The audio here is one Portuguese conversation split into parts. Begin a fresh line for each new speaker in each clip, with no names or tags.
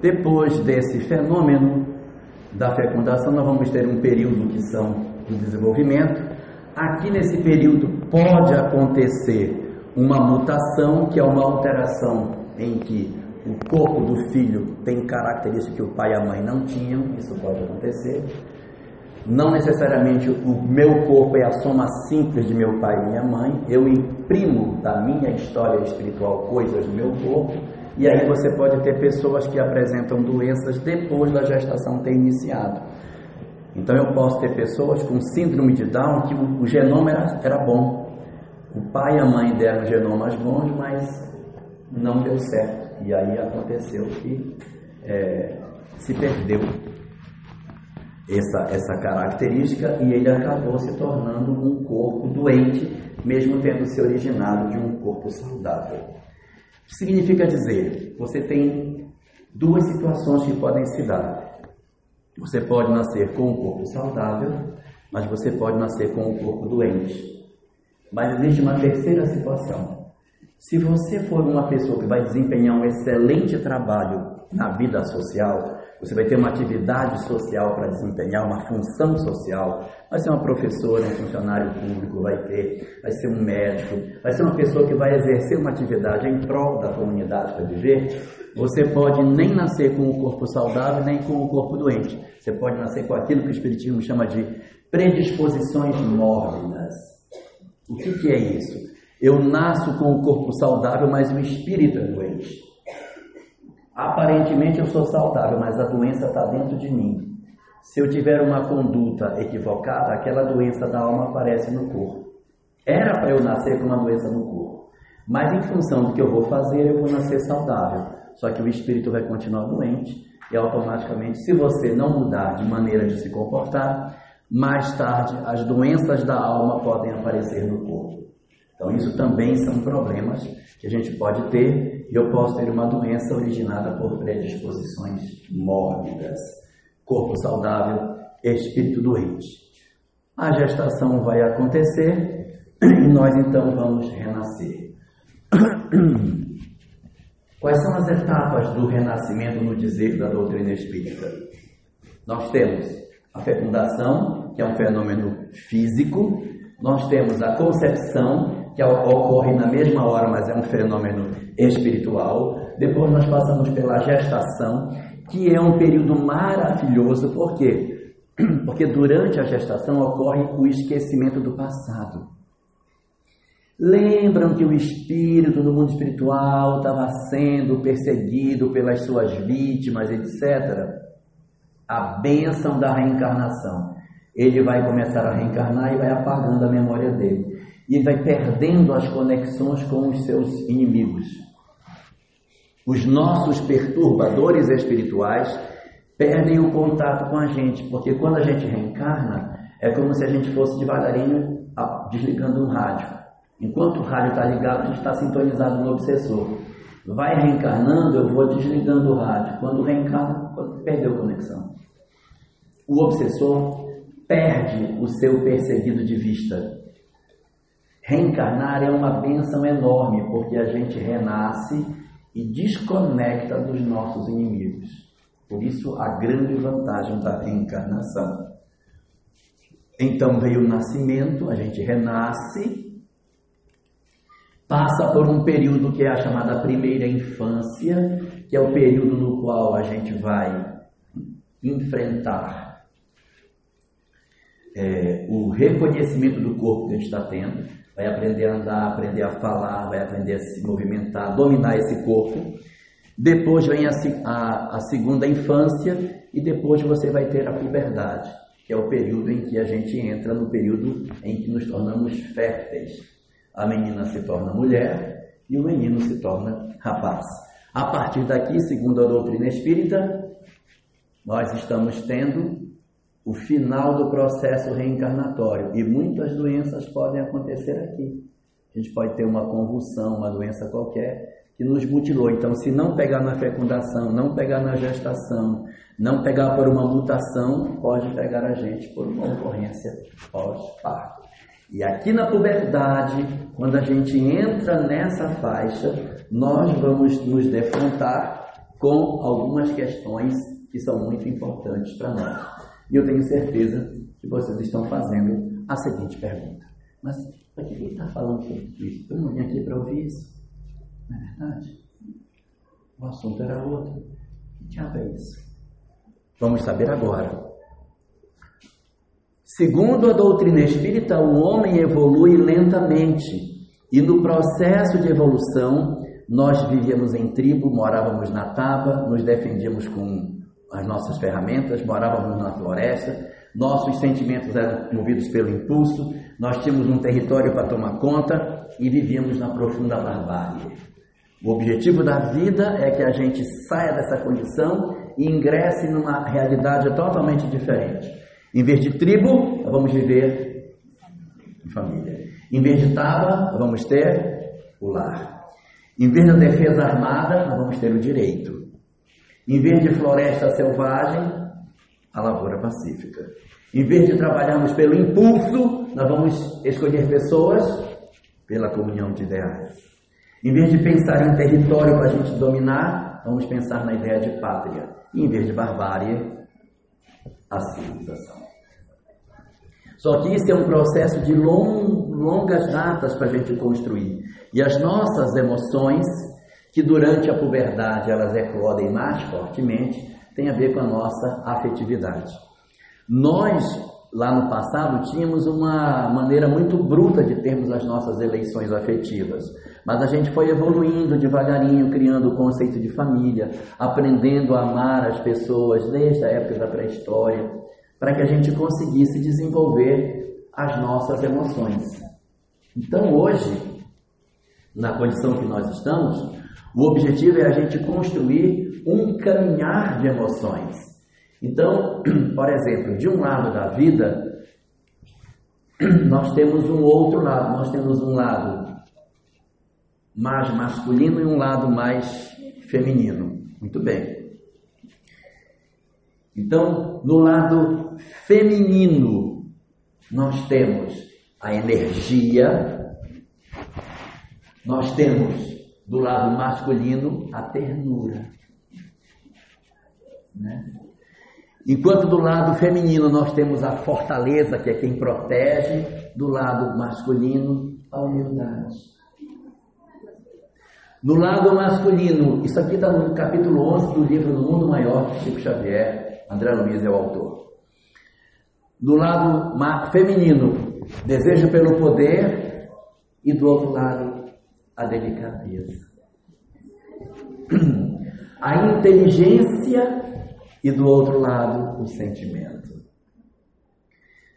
Depois desse fenômeno da fecundação, nós vamos ter um período que são de desenvolvimento. Aqui nesse período pode acontecer uma mutação, que é uma alteração em que o corpo do filho tem características que o pai e a mãe não tinham, isso pode acontecer. Não necessariamente o meu corpo é a soma simples de meu pai e minha mãe, eu imprimo da minha história espiritual coisas no meu corpo, e aí você pode ter pessoas que apresentam doenças depois da gestação ter iniciado. Então eu posso ter pessoas com síndrome de Down que o, genoma era, era bom. O pai e a mãe deram genomas bons, mas não deu certo. E aí aconteceu que é, se perdeu essa, essa característica e ele acabou se tornando um corpo doente, mesmo tendo se originado de um corpo saudável. Significa dizer, você tem duas situações que podem se dar. Você pode nascer com um corpo saudável, mas você pode nascer com um corpo doente. Mas existe uma terceira situação. Se você for uma pessoa que vai desempenhar um excelente trabalho na vida social, você vai ter uma atividade social para desempenhar, uma função social. Vai ser uma professora, um funcionário público, vai ter, vai ser um médico, vai ser uma pessoa que vai exercer uma atividade em prol da comunidade para viver. Você pode nem nascer com o corpo saudável, nem com o corpo doente. Você pode nascer com aquilo que o Espiritismo chama de predisposições mórbidas. O que, que é isso? Eu nasço com o corpo saudável, mas o espírito é doente. Aparentemente eu sou saudável, mas a doença está dentro de mim. Se eu tiver uma conduta equivocada, aquela doença da alma aparece no corpo. Era para eu nascer com uma doença no corpo, mas em função do que eu vou fazer, eu vou nascer saudável. Só que o espírito vai continuar doente e automaticamente, se você não mudar de maneira de se comportar, mais tarde as doenças da alma podem aparecer no corpo. Então, isso também são problemas que a gente pode ter, eu posso ter uma doença originada por predisposições mórbidas, corpo saudável, espírito doente. A gestação vai acontecer e nós então vamos renascer. Quais são as etapas do renascimento no dizer da doutrina espírita? Nós temos a fecundação, que é um fenômeno físico, nós temos a concepção, que ocorre na mesma hora, mas é um fenômeno espiritual. Depois nós passamos pela gestação, que é um período maravilhoso, por quê? Porque durante a gestação ocorre o esquecimento do passado. Lembram que o espírito no mundo espiritual estava sendo perseguido pelas suas vítimas, etc. A bênção da reencarnação. Ele vai começar a reencarnar e vai apagando a memória dele e vai perdendo as conexões com os seus inimigos. Os nossos perturbadores espirituais perdem o contato com a gente, porque quando a gente reencarna, é como se a gente fosse devagarinho desligando um rádio. Enquanto o rádio está ligado, a gente está sintonizado no obsessor. Vai reencarnando, eu vou desligando o rádio. Quando reencarna, perdeu conexão. O obsessor perde o seu perseguido de vista. Reencarnar é uma benção enorme, porque a gente renasce e desconecta dos nossos inimigos. Por isso, a grande vantagem da reencarnação. Então veio o nascimento, a gente renasce, passa por um período que é a chamada primeira infância, que é o período no qual a gente vai enfrentar é, o reconhecimento do corpo que a gente está tendo vai aprender a andar, aprender a falar, vai aprender a se movimentar, dominar esse corpo. Depois vem a, a, a segunda infância e depois você vai ter a puberdade, que é o período em que a gente entra no período em que nos tornamos férteis. A menina se torna mulher e o menino se torna rapaz. A partir daqui, segundo a doutrina espírita, nós estamos tendo o final do processo reencarnatório. E muitas doenças podem acontecer aqui. A gente pode ter uma convulsão, uma doença qualquer que nos mutilou. Então, se não pegar na fecundação, não pegar na gestação, não pegar por uma mutação, pode pegar a gente por uma ocorrência pós-parto. E aqui na puberdade, quando a gente entra nessa faixa, nós vamos nos defrontar com algumas questões que são muito importantes para nós. E eu tenho certeza que vocês estão fazendo a seguinte pergunta: Mas para que ele está falando sobre isso? Eu não vim aqui para ouvir isso. Não é verdade? O assunto era outro. Que diabo é isso? Vamos saber agora. Segundo a doutrina espírita, o homem evolui lentamente e no processo de evolução nós vivíamos em tribo, morávamos na taba, nos defendíamos com as nossas ferramentas, morávamos na floresta, nossos sentimentos eram movidos pelo impulso, nós tínhamos um território para tomar conta e vivíamos na profunda barbárie. O objetivo da vida é que a gente saia dessa condição e ingresse numa realidade totalmente diferente. Em vez de tribo, vamos viver em família. Em vez de taba, vamos ter o lar. Em vez da defesa armada, nós vamos ter o direito. Em vez de floresta selvagem, a lavoura pacífica. Em vez de trabalharmos pelo impulso, nós vamos escolher pessoas pela comunhão de ideais. Em vez de pensar em território para a gente dominar, vamos pensar na ideia de pátria. E em vez de barbárie, a civilização. Só que isso é um processo de long, longas datas para a gente construir. E as nossas emoções, que durante a puberdade elas eclodem mais fortemente, tem a ver com a nossa afetividade. Nós, lá no passado, tínhamos uma maneira muito bruta de termos as nossas eleições afetivas, mas a gente foi evoluindo devagarinho, criando o conceito de família, aprendendo a amar as pessoas desde a época da pré-história, para que a gente conseguisse desenvolver as nossas emoções. Então, hoje, na condição que nós estamos, o objetivo é a gente construir um caminhar de emoções. Então, por exemplo, de um lado da vida, nós temos um outro lado, nós temos um lado mais masculino e um lado mais feminino. Muito bem. Então, no lado feminino, nós temos a energia, nós temos do lado masculino a ternura. Né? Enquanto do lado feminino nós temos a fortaleza, que é quem protege, do lado masculino a humildade. No lado masculino, isso aqui está no capítulo 11 do livro do Mundo Maior, de Chico Xavier, André Luiz é o autor. Do lado feminino, desejo pelo poder, e do outro lado, a delicadeza, a inteligência e do outro lado o sentimento.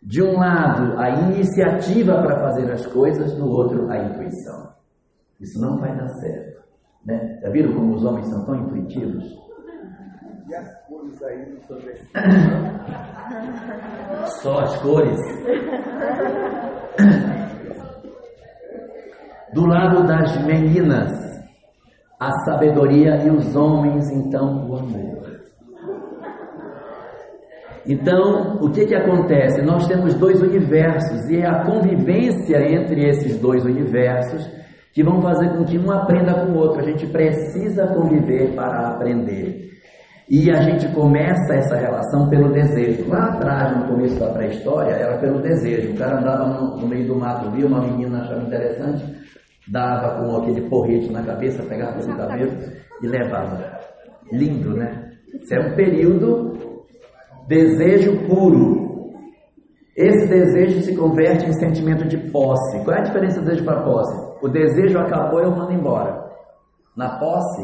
De um lado, a iniciativa para fazer as coisas, do outro, a intuição. Isso não vai dar certo. Né? Já viram como os homens são tão intuitivos?
E as cores aí no?
Só as cores. Do lado das meninas, a sabedoria e os homens, então, o amor. Então, o que, que acontece? Nós temos dois universos e é a convivência entre esses dois universos que vão fazer com que um aprenda com o outro. A gente precisa conviver para aprender. E a gente começa essa relação pelo desejo. Lá atrás, no começo da pré-história, era pelo desejo. O cara andava no, meio do mato, via uma menina achava interessante, dava com aquele porrete na cabeça, pegava pelo cabelo e levava. Lindo, né? Isso é um período desejo puro. Esse desejo se converte em sentimento de posse. Qual é a diferença do desejo para posse? O desejo acabou, eu mando embora. Na posse,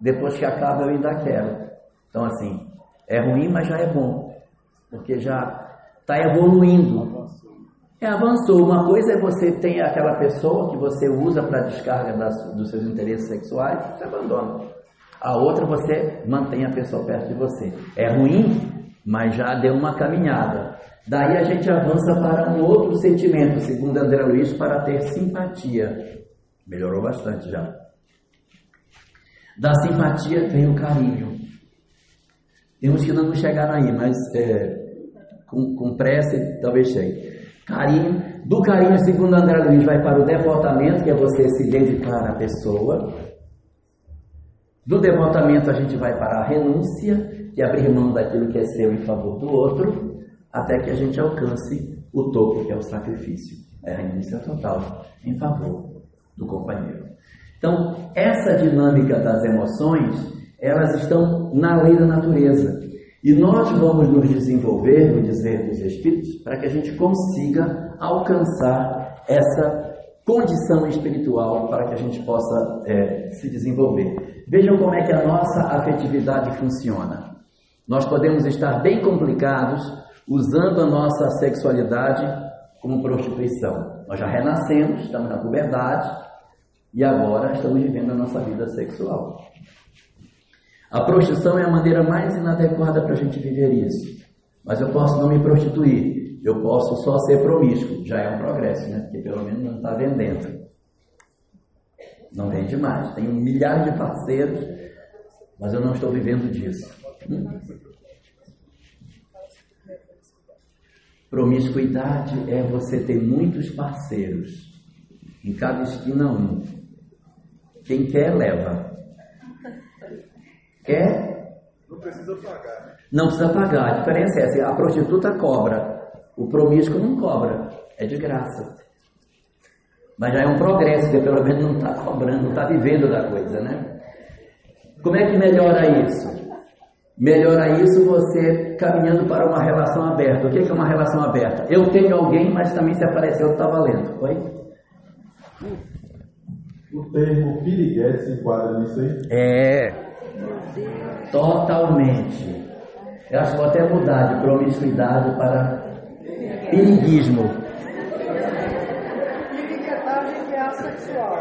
depois que acaba, eu ainda quero. Então, assim, é ruim, mas já é bom. Porque já está evoluindo. É, avançou. Uma coisa é você ter aquela pessoa que você usa para descarga das, dos seus interesses sexuais, você abandona. A outra você mantém a pessoa perto de você. É ruim, mas já deu uma caminhada. Daí a gente avança para um outro sentimento, segundo André Luiz, para ter simpatia. Melhorou bastante já. Da simpatia vem o carinho. Temos que não chegar aí, mas é, com, com pressa talvez chegue. Carinho. Do carinho, segundo André Luiz, vai para o devotamento, que é você se dedicar à pessoa. Do devotamento a gente vai para a renúncia, que é abrir mão daquilo que é seu em favor do outro, até que a gente alcance o topo, que é o sacrifício. É a renúncia total em favor do companheiro. Então, essa dinâmica das emoções, elas estão na lei da natureza. E nós vamos nos desenvolver no dizer dos Espíritos para que a gente consiga alcançar essa condição espiritual para que a gente possa é, se desenvolver. Vejam como é que a nossa afetividade funciona. Nós podemos estar bem complicados usando a nossa sexualidade como prostituição. Nós já renascemos, estamos na puberdade e agora estamos vivendo a nossa vida sexual. A prostituição é a maneira mais inadequada para a gente viver isso. Mas eu posso não me prostituir, eu posso só ser promíscuo. Já é um progresso, né? Porque pelo menos não está vendendo. Não vende mais. Tenho milhares de parceiros, mas eu não estou vivendo disso. Hum? Promiscuidade é você ter muitos parceiros, em cada esquina um. Quem quer, leva. Quer?
Não precisa pagar. Né?
Não precisa pagar. A diferença é essa: a prostituta cobra, o promíscuo não cobra, é de graça. Mas já é um progresso, porque pelo menos não está cobrando, não está vivendo da coisa, né? Como é que melhora isso? Melhora isso você caminhando para uma relação aberta. O que é uma relação aberta? Eu tenho alguém, mas também se apareceu está valendo. Oi?
O termo piriguete se enquadra nisso aí?
É. Totalmente. Eu acho que vou até mudar de promiscuidade para piriguismo.
Piriguetagem é assexual.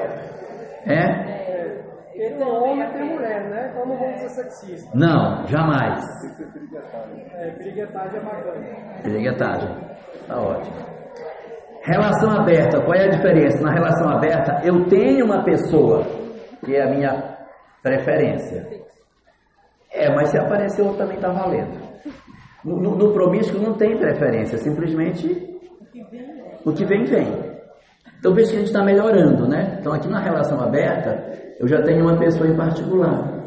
É?
Porque tem homem e tem mulher, né? Então não vamos ser sexistas.
Não, jamais.
É, piriguetagem é bacana.
Piriguetagem. Tá ótimo. Relação aberta, qual é a diferença? Na relação aberta, eu tenho uma pessoa que é a minha preferência. É, mas se aparecer outro também está valendo. No, no, no promíscuo não tem preferência, simplesmente o que vem, vem. Então veja que a gente está melhorando, né? Então aqui na relação aberta, eu já tenho uma pessoa em particular.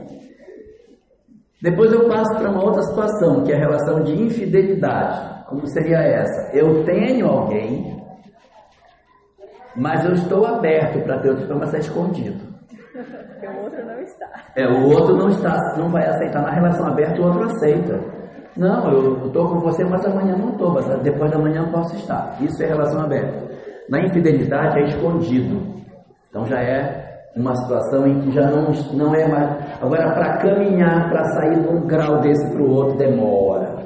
Depois eu passo para uma outra situação, que é a relação de infidelidade. Como seria essa? Eu tenho alguém, mas eu estou aberto para ter outro, mas está escondido.
Porque o outro não está.
É, o outro não está, não vai aceitar. Na relação aberta, o outro aceita. Não, eu estou com você, mas amanhã não estou, mas depois da manhã eu posso estar. Isso é relação aberta. Na infidelidade é escondido. Então já é uma situação em que já não, não é mais. Agora, para caminhar, para sair de um grau desse para o outro, demora.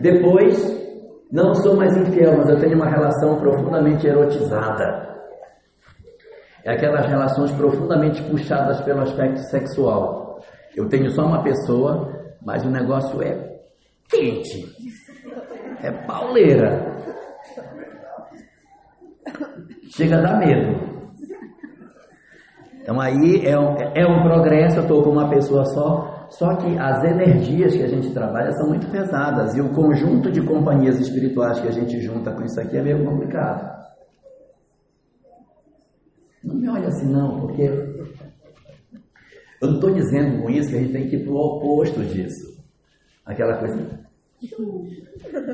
Depois, não sou mais infiel, mas eu tenho uma relação profundamente erotizada. É aquelas relações profundamente puxadas pelo aspecto sexual. Eu tenho só uma pessoa, mas o negócio é quente, é pauleira. Chega a dar medo. Então aí é um, é um progresso, eu estou com uma pessoa só, só que as energias que a gente trabalha são muito pesadas e o conjunto de companhias espirituais que a gente junta com isso aqui é meio complicado. Não me olha assim não, porque eu não estou dizendo com isso que a gente tem que ir para o oposto disso. Aquela coisa.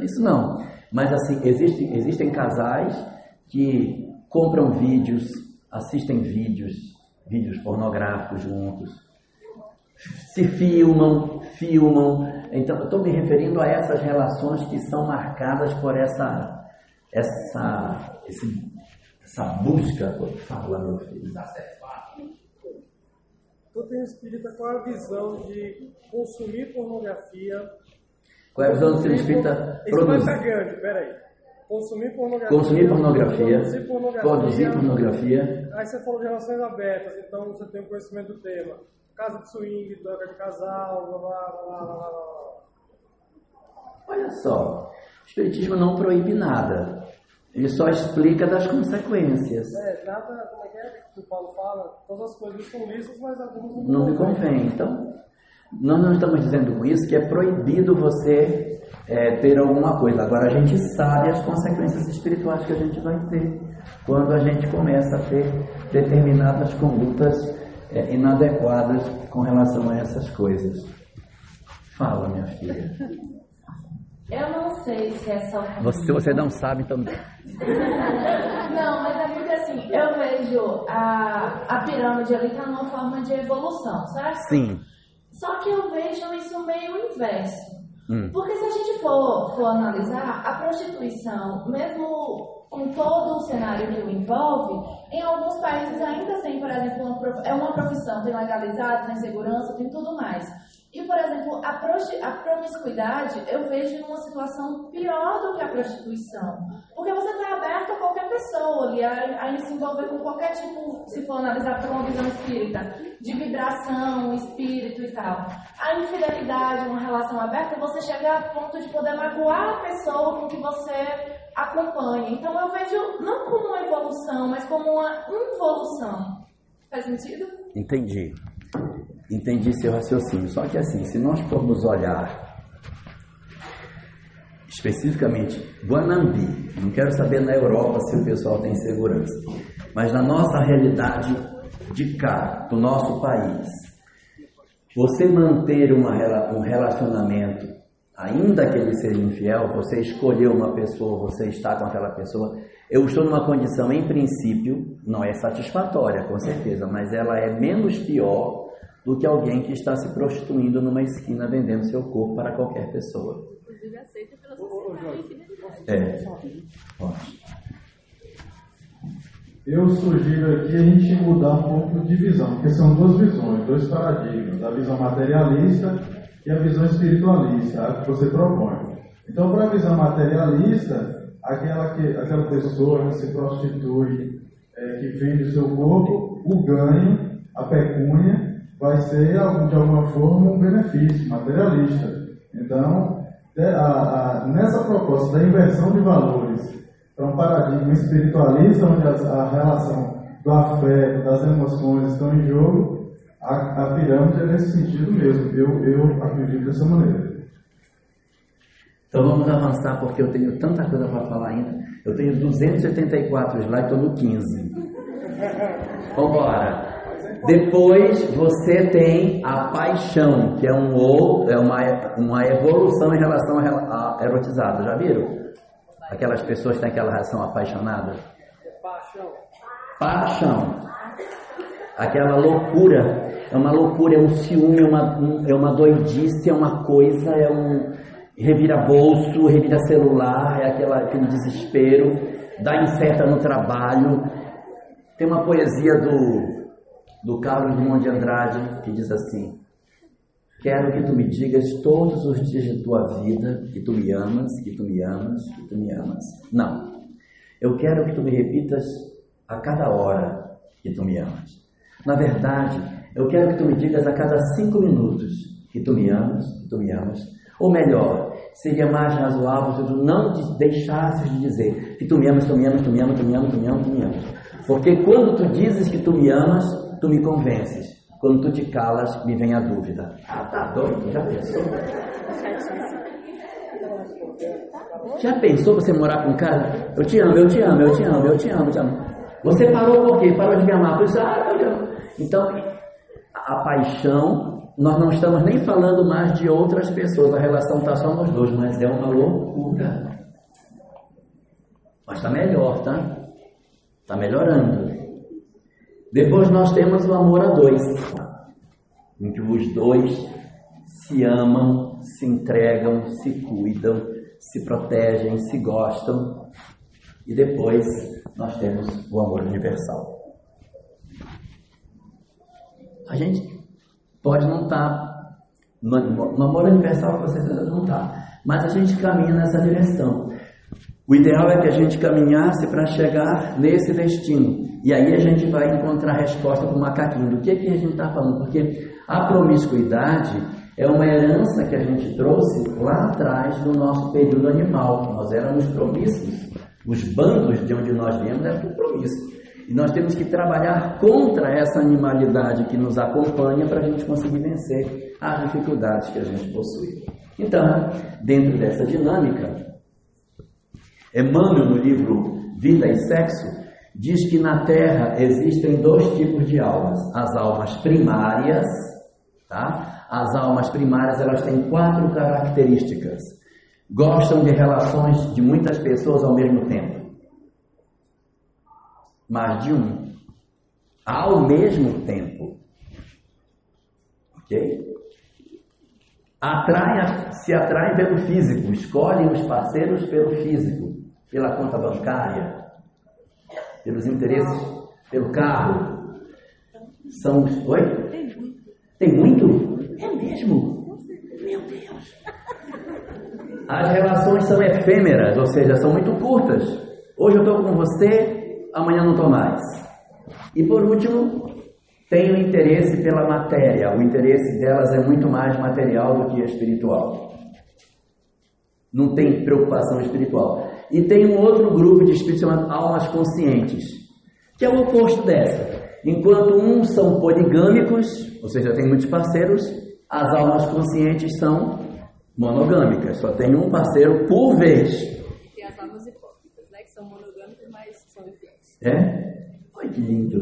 Isso não. Mas assim, existe, existem casais que compram vídeos, assistem vídeos, vídeos pornográficos juntos, se filmam, filmam. Então, eu estou me referindo a essas relações que são marcadas por essa, essa, esse, essa busca. Fala, meu filho.
Tu tem espírita qual é a visão de consumir pornografia?
Qual é a visão do seu espírita?
Isso vai estar grande, peraí. Consumir pornografia.
Consumir pornografia.
Produzir pornografia.
Produzir pornografia.
Aí você falou de relações abertas, então você tem um conhecimento do tema. Casa de swing, troca de casal, blá blá blá blá blá.
Olha só, o Espiritismo não proíbe nada. Ele só explica das consequências.
É, nada, como é que é que o Paulo fala? Todas as coisas são lícitas, mas algumas não
Não me convém. Então, nós não estamos dizendo com isso que é proibido você é, ter alguma coisa. Agora a gente sabe as consequências espirituais que a gente vai ter quando a gente começa a ter determinadas condutas é, inadequadas com relação a essas coisas. Fala, minha filha.
Eu não sei se é só.
Você, você não sabe então.
Não, mas é porque assim, eu vejo a, a pirâmide ali tá numa forma de evolução, certo?
Sim.
Só que eu vejo isso meio inverso.
Hum.
Porque se a gente for, for analisar, a prostituição, mesmo com todo o cenário que o envolve, em alguns países ainda tem, por exemplo, uma é uma profissão, tem legalizado, tem segurança, tem tudo mais. E, por exemplo, a, a promiscuidade eu vejo numa situação pior do que a prostituição. Porque você está aberto a qualquer pessoa ali, a, a se envolver com qualquer tipo, se for analisar por uma visão espírita, de vibração, espírito e tal. A infidelidade, uma relação aberta, você chega a ponto de poder magoar a pessoa com que você acompanha. Então eu vejo não como uma evolução, mas como uma involução. Faz sentido?
Entendi. Entendi seu raciocínio. Só que assim, se nós formos olhar especificamente Guanambi, não quero saber na Europa se o pessoal tem segurança, mas na nossa realidade de cá, do nosso país, você manter uma, um relacionamento, ainda que ele seja infiel, você escolheu uma pessoa, você está com aquela pessoa, eu estou numa condição, em princípio, não é satisfatória, com certeza, mas ela é menos pior do que alguém que está se prostituindo numa esquina vendendo seu corpo para qualquer pessoa.
Inclusive aceita pela sociedade.
É.
Eu sugiro aqui a gente mudar um pouco de visão, porque são duas visões, dois paradigmas, a visão materialista e a visão espiritualista, a que você propõe. Então, para a visão materialista, aquela, que, aquela pessoa que se prostitui, é, que vende o seu corpo, o ganho, a pecúnia, vai ser algum- de alguma forma um benefício materialista. Então, de- a- a- nessa proposta da inversão de valores para um paradigma espiritualista, onde as- a, relação do afeto, das emoções estão em jogo, a, a pirâmide é nesse sentido mesmo. Eu, eu acredito dessa maneira.
Então vamos avançar porque eu tenho tanta coisa para falar ainda. Eu tenho 284 slides, estou no 15. Vambora. Depois você tem a paixão, que é um ou, é uma, uma evolução em relação a, a erotizado. Já viram? Aquelas pessoas que têm aquela relação apaixonada.
Paixão.
Paixão. Aquela loucura. É uma loucura, é um ciúme, é uma, um- é uma doidice, é uma coisa, é um revira bolso, revira celular, é aquela, aquele desespero, dá incerta no trabalho. Tem uma poesia do, do Carlos Drummond de Andrade que diz assim: Quero que tu me digas todos os dias de tua vida que tu me amas, que tu me amas, que tu me amas. Não. Eu quero que tu me repitas a cada hora que tu me amas. Na verdade, eu quero que tu me digas a cada cinco minutos que tu me amas, que tu me amas. Ou melhor, seria mais razoável se tu não de- deixasses de dizer que tu me amas, tu me amas, tu me amas, tu me amas, tu me amas, tu me amas. Porque quando tu dizes que tu me amas, tu me convences. Quando tu te calas, me vem a dúvida. Ah, tá doido? Já pensou? Já pensou você morar com um cara? Eu te amo, eu te amo, eu te amo, eu te amo, eu te amo. Você parou por quê? Parou de me amar. Por isso, ah, eu te amo. Então, a paixão, nós não estamos nem falando mais de outras pessoas, a relação está só nós dois, mas é uma loucura. Mas está melhor, tá? Está melhorando. Depois nós temos o amor a dois, em que os dois se amam, se entregam, se cuidam, se protegem, se gostam. E depois nós temos o amor universal. A gente pode não estar no, no amor universal, certeza não está, mas a gente caminha nessa direção. O ideal é que a gente caminhasse para chegar nesse destino. E aí a gente vai encontrar a resposta para o macaquinho. Do que, que a gente está falando? Porque a promiscuidade é uma herança que a gente trouxe lá atrás do nosso período animal. Nós éramos promíscuos. Os bandos de onde nós viemos eram promíscuos. E nós temos que trabalhar contra essa animalidade que nos acompanha para a gente conseguir vencer as dificuldades que a gente possui. Então, dentro dessa dinâmica, Emmanuel, no livro Vida e Sexo, diz que na Terra existem dois tipos de almas: as almas primárias, tá? As almas primárias elas têm quatro características. Gostam de relações de muitas pessoas ao mesmo tempo. Mais de um. Ao mesmo tempo. Ok? Atrai, se atraem pelo físico, escolhem os parceiros pelo físico, pela conta bancária, pelos interesses, pelo carro. São os. Oi? Tem muito? É mesmo? Meu Deus! As relações são efêmeras, ou seja, são muito curtas. Hoje eu estou com você, amanhã não estou mais. E por último, tem o interesse pela matéria. O interesse delas é muito mais material do que espiritual. Não tem preocupação espiritual. E tem um outro grupo de espíritos chamado almas conscientes, que é o oposto dessa. Enquanto uns são poligâmicos, ou seja, tem muitos parceiros, as almas conscientes são monogâmicas, só tem um parceiro por vez.
E as almas hipócritas, né? Que são monogâmicas, mas são infiéis.
É? Olha que lindo.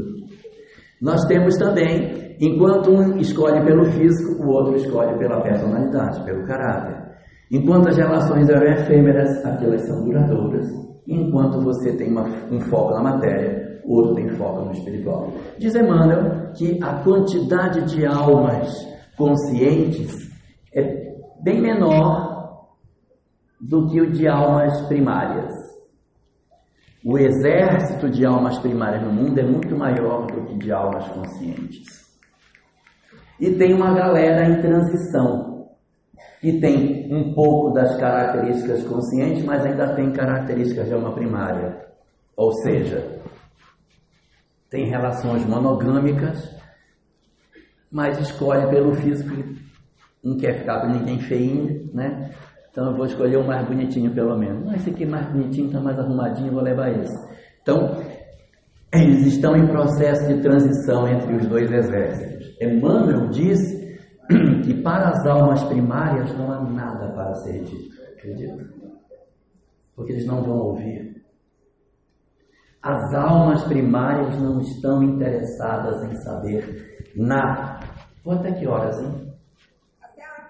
Nós temos também, enquanto um escolhe pelo físico, o outro escolhe pela personalidade, pelo caráter. Enquanto as relações eram efêmeras, aquelas são duradouras. Enquanto você tem uma, um foco na matéria, o outro tem foco no espiritual. Diz Emmanuel que a quantidade de almas conscientes é bem menor do que o de almas primárias. O exército de almas primárias no mundo é muito maior do que de almas conscientes. E tem uma galera em transição que tem um pouco das características conscientes, mas ainda tem características de alma primária. Ou seja, tem relações monogâmicas, mas escolhe pelo físico, não quer ficar com ninguém feinho, né? Então eu vou escolher o mais bonitinho pelo menos. Ah, esse aqui é mais bonitinho, está mais arrumadinho, vou levar esse. Então, eles estão em processo de transição entre os dois exércitos. Emmanuel diz que para as almas primárias não há nada para ser dito, acredita? Porque eles não vão ouvir. As almas primárias não estão interessadas em saber nada. Vou até que horas, hein?
Até a hora.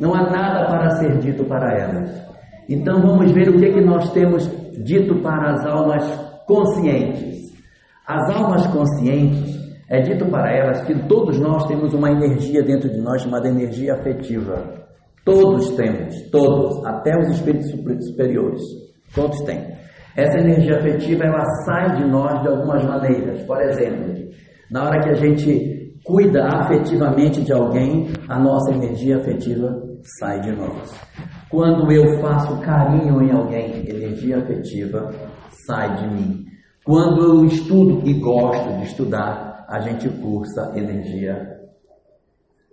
Não há nada para ser dito para elas. Então vamos ver o que, é que nós temos dito para as almas conscientes. As almas conscientes, é dito para elas que todos nós temos uma energia dentro de nós chamada energia afetiva. Todos temos, todos, até os espíritos superiores, todos têm. Essa energia afetiva ela sai de nós de algumas maneiras. Por exemplo, na hora que a gente cuida afetivamente de alguém, a nossa energia afetiva sai de nós. Quando eu faço carinho em alguém, energia afetiva sai de mim. Quando eu estudo e gosto de estudar, a gente cursa energia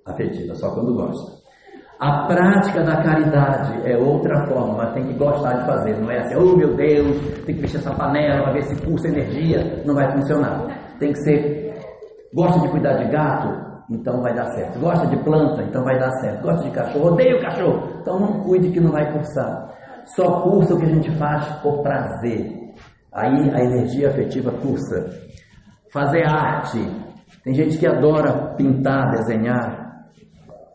afetiva, só quando gosta. A prática da caridade é outra forma, mas tem que gostar de fazer, não é assim, oh meu Deus, tem que mexer essa panela para ver se cursa energia, não vai funcionar. Tem que ser, gosta de cuidar de gato, então vai dar certo. Gosta de planta, então vai dar certo. Gosta de cachorro, odeio cachorro, então não cuide que não vai cursar. Só cursa o que a gente faz por prazer. Aí a energia afetiva cursa. Fazer arte. Tem gente que adora pintar, desenhar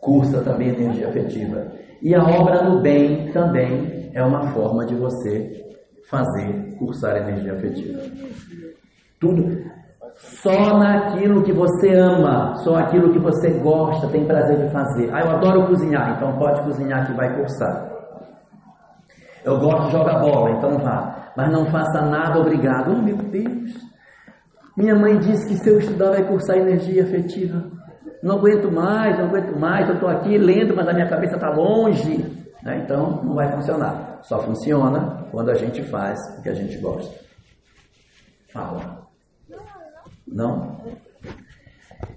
cursa também energia afetiva. E a obra no bem também é uma forma de você fazer cursar energia afetiva. Tudo só naquilo que você ama, só aquilo que você gosta, tem prazer de fazer. Ah, eu adoro cozinhar, então pode cozinhar que vai cursar. Eu gosto de jogar bola, então vá. Mas não faça nada obrigado. Oh meu Deus! Minha mãe disse que se eu estudar vai cursar energia afetiva. Não aguento mais, não aguento mais, eu estou aqui lendo, mas a minha cabeça está longe. Né? Então não vai funcionar. Só funciona quando a gente faz o que a gente gosta. Fala. Não?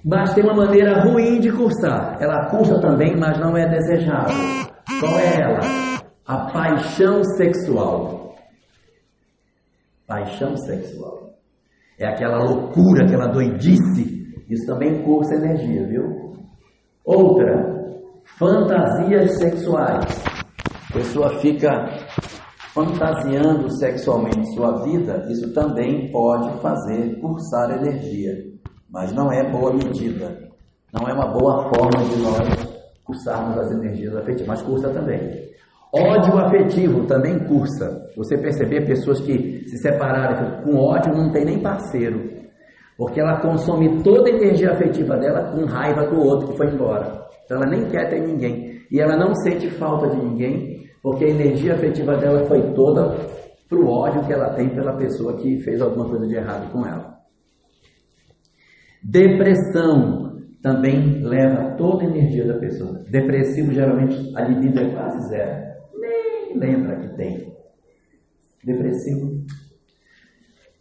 Mas tem uma maneira ruim de cursar. Ela cursa também, mas não é desejável. Qual é ela? A paixão sexual. Paixão sexual. É aquela loucura, aquela doidice isso também cursa energia, viu? Outra, fantasias sexuais. pessoa fica fantasiando sexualmente sua vida, isso também pode fazer cursar energia, mas não é boa medida, não é uma boa forma de nós cursarmos as energias afetivas, mas cursa também. Ódio afetivo também cursa. Você perceber pessoas que se separaram com ódio não tem nem parceiro, porque ela consome toda a energia afetiva dela com raiva do outro que foi embora. Então ela nem quer ter ninguém e ela não sente falta de ninguém porque a energia afetiva dela foi toda para o ódio que ela tem pela pessoa que fez alguma coisa de errado com ela. Depressão também leva toda a energia da pessoa. Depressivo, geralmente, a libido é quase zero. Lembra que tem. Depressivo.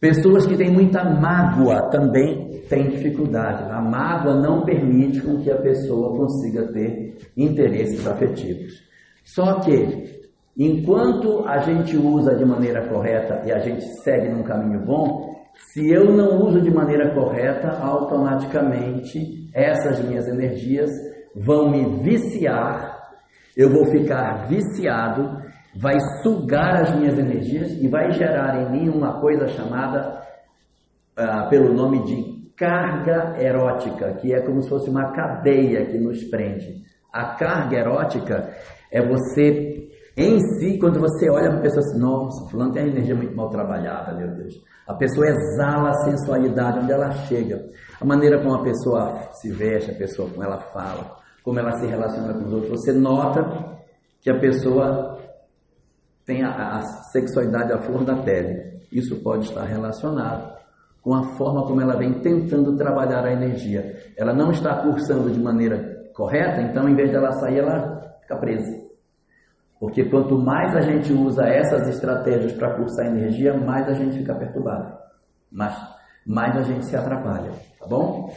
Pessoas que têm muita mágoa também têm dificuldade. A mágoa não permite com que a pessoa consiga ter interesses afetivos. Só que, enquanto a gente usa de maneira correta e a gente segue num caminho bom, se eu não uso de maneira correta, automaticamente essas minhas energias vão me viciar, eu vou ficar viciado, vai sugar as minhas energias e vai gerar em mim uma coisa chamada ah, pelo nome de carga erótica, que é como se fosse uma cadeia que nos prende. A carga erótica é você, em si, quando você olha para a pessoa assim, nossa, fulano tem a energia muito mal trabalhada, meu Deus. A pessoa exala a sensualidade onde ela chega. A maneira como a pessoa se veste, a pessoa como ela fala, como ela se relaciona com os outros. Você nota que a pessoa tem a, a sexualidade à flor da pele. Isso pode estar relacionado com a forma como ela vem tentando trabalhar a energia. Ela não está cursando de maneira correta, então em vez dela sair, ela fica presa. Porque quanto mais a gente usa essas estratégias para cursar energia, mais a gente fica perturbado. Mais, mais a gente se atrapalha, tá bom?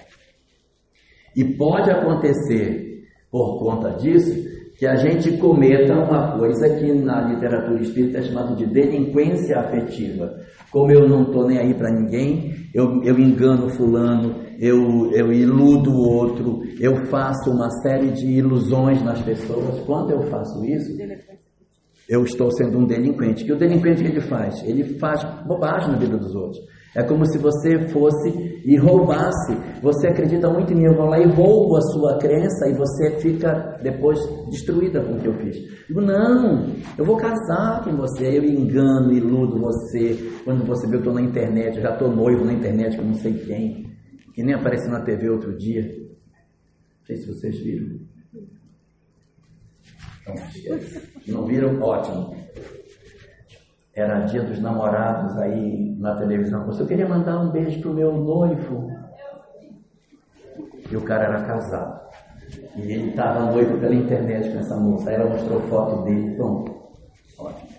E pode acontecer, por conta disso, que a gente cometa uma coisa que na literatura espírita é chamada de delinquência afetiva. Como eu não estou nem aí para ninguém, eu, eu engano fulano, eu, eu iludo o outro, eu faço uma série de ilusões nas pessoas. Quando eu faço isso, eu estou sendo um delinquente. E o delinquente que ele faz? Ele faz bobagem na vida dos outros. É como se você fosse e roubasse. Você acredita muito em mim, eu vou lá e roubo a sua crença e você fica depois destruída com o que eu fiz. Digo, não, eu vou casar com você, eu engano, iludo você. Quando você vê, eu estou na internet, eu já estou noivo na internet com não sei quem, que nem apareceu na TV outro dia. Não sei se vocês viram. Não viram? Ótimo. Era dia dos namorados aí na televisão. Eu queria mandar um beijo pro meu noivo. E o cara era casado. E ele estava noivo pela internet com essa moça. Aí ela mostrou foto dele. Pronto. Ótimo.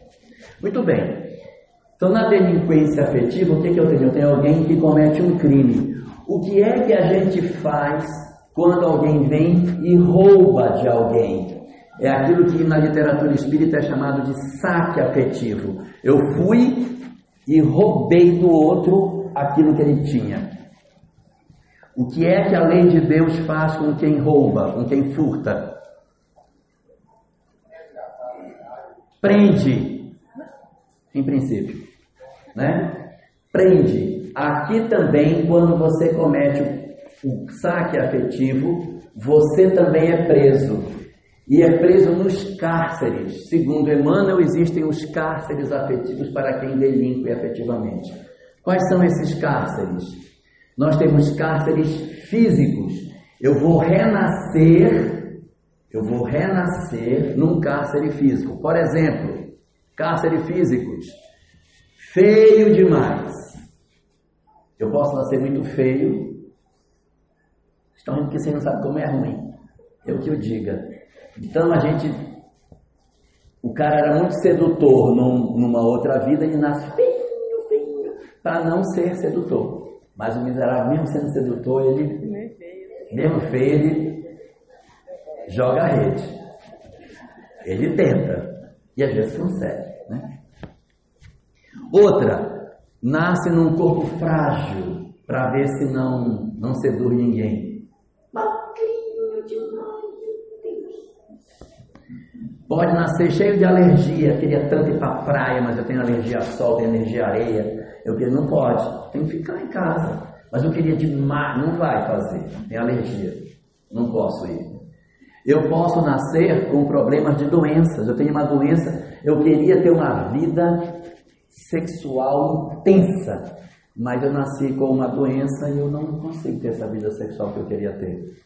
Muito bem. Então, na delinquência afetiva, o que, que eu tenho? Eu tenho alguém que comete um crime. O que é que a gente faz quando alguém vem e rouba de alguém? É aquilo que na literatura espírita é chamado de saque afetivo. Eu fui e roubei do outro aquilo que ele tinha. O que é que a lei de Deus faz com quem rouba, com quem furta? Prende, em princípio, né? Prende. Aqui também, quando você comete o saque afetivo, você também é preso e é preso nos cárceres. Segundo Emmanuel, existem os cárceres afetivos para quem delinque afetivamente. Quais são esses cárceres? Nós temos cárceres físicos. Eu vou renascer, eu vou renascer num cárcere físico. Por exemplo, cárcere físicos. Feio demais. Eu posso nascer muito feio. Estão rindo que vocês não sabem como é ruim. Eu que o diga. Então a gente. O cara era muito sedutor num, numa outra vida e nasce feio, feio, para não ser sedutor. Mas o miserável, mesmo sendo sedutor, ele. Mesmo feio, ele joga a rede. Ele tenta. E às vezes consegue. Né? Outra, nasce num corpo frágil para ver se não, não seduz ninguém. Pode nascer cheio de alergia, queria tanto ir para a praia, mas eu tenho alergia a sol, tenho alergia à areia. Eu queria, não pode, tem que ficar em casa. Mas eu queria demais, não vai fazer, tem alergia, não posso ir. Eu posso nascer com problemas de doenças, eu tenho uma doença, eu queria ter uma vida sexual intensa, mas eu nasci com uma doença e eu não consigo ter essa vida sexual que eu queria ter.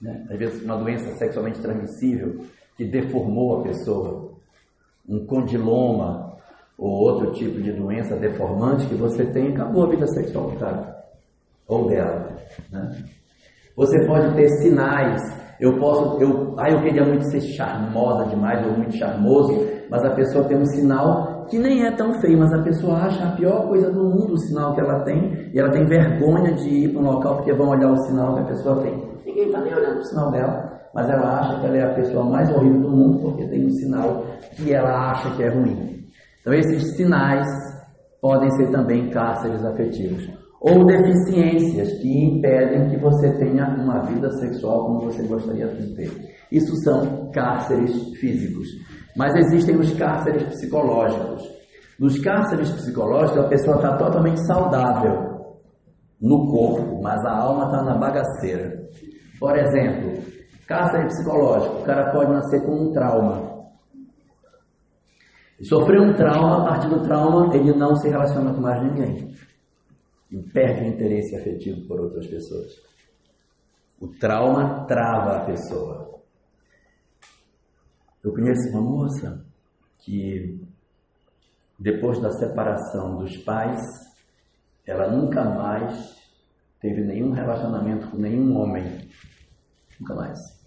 Né? Às vezes, uma doença sexualmente transmissível que deformou a pessoa, um condiloma ou outro tipo de doença deformante que você tem, acabou a vida sexual do cara ou dela. Né? Você pode ter sinais. Eu posso, eu, ah, eu queria muito ser charmosa demais ou muito charmoso, mas a pessoa tem um sinal que nem é tão feio, mas a pessoa acha a pior coisa do mundo o sinal que ela tem, e ela tem vergonha de ir para um local porque vão olhar o sinal que a pessoa tem. Ninguém está nem olhando o sinal dela, mas ela acha que ela é a pessoa mais horrível do mundo porque tem um sinal que ela acha que é ruim. Então, esses sinais podem ser também cárceres afetivos ou deficiências que impedem que você tenha uma vida sexual como você gostaria de ter. Isso são cárceres físicos. Mas existem os cárceres psicológicos. Nos cárceres psicológicos, a pessoa está totalmente saudável no corpo, mas a alma está na bagaceira. Por exemplo, cárcere psicológico: o cara pode nascer com um trauma. Sofreu um trauma, a partir do trauma, ele não se relaciona com mais ninguém. E perde o interesse afetivo por outras pessoas. O trauma trava a pessoa. Eu conheço uma moça que, depois da separação dos pais, ela nunca mais teve nenhum relacionamento com nenhum homem. Nunca mais.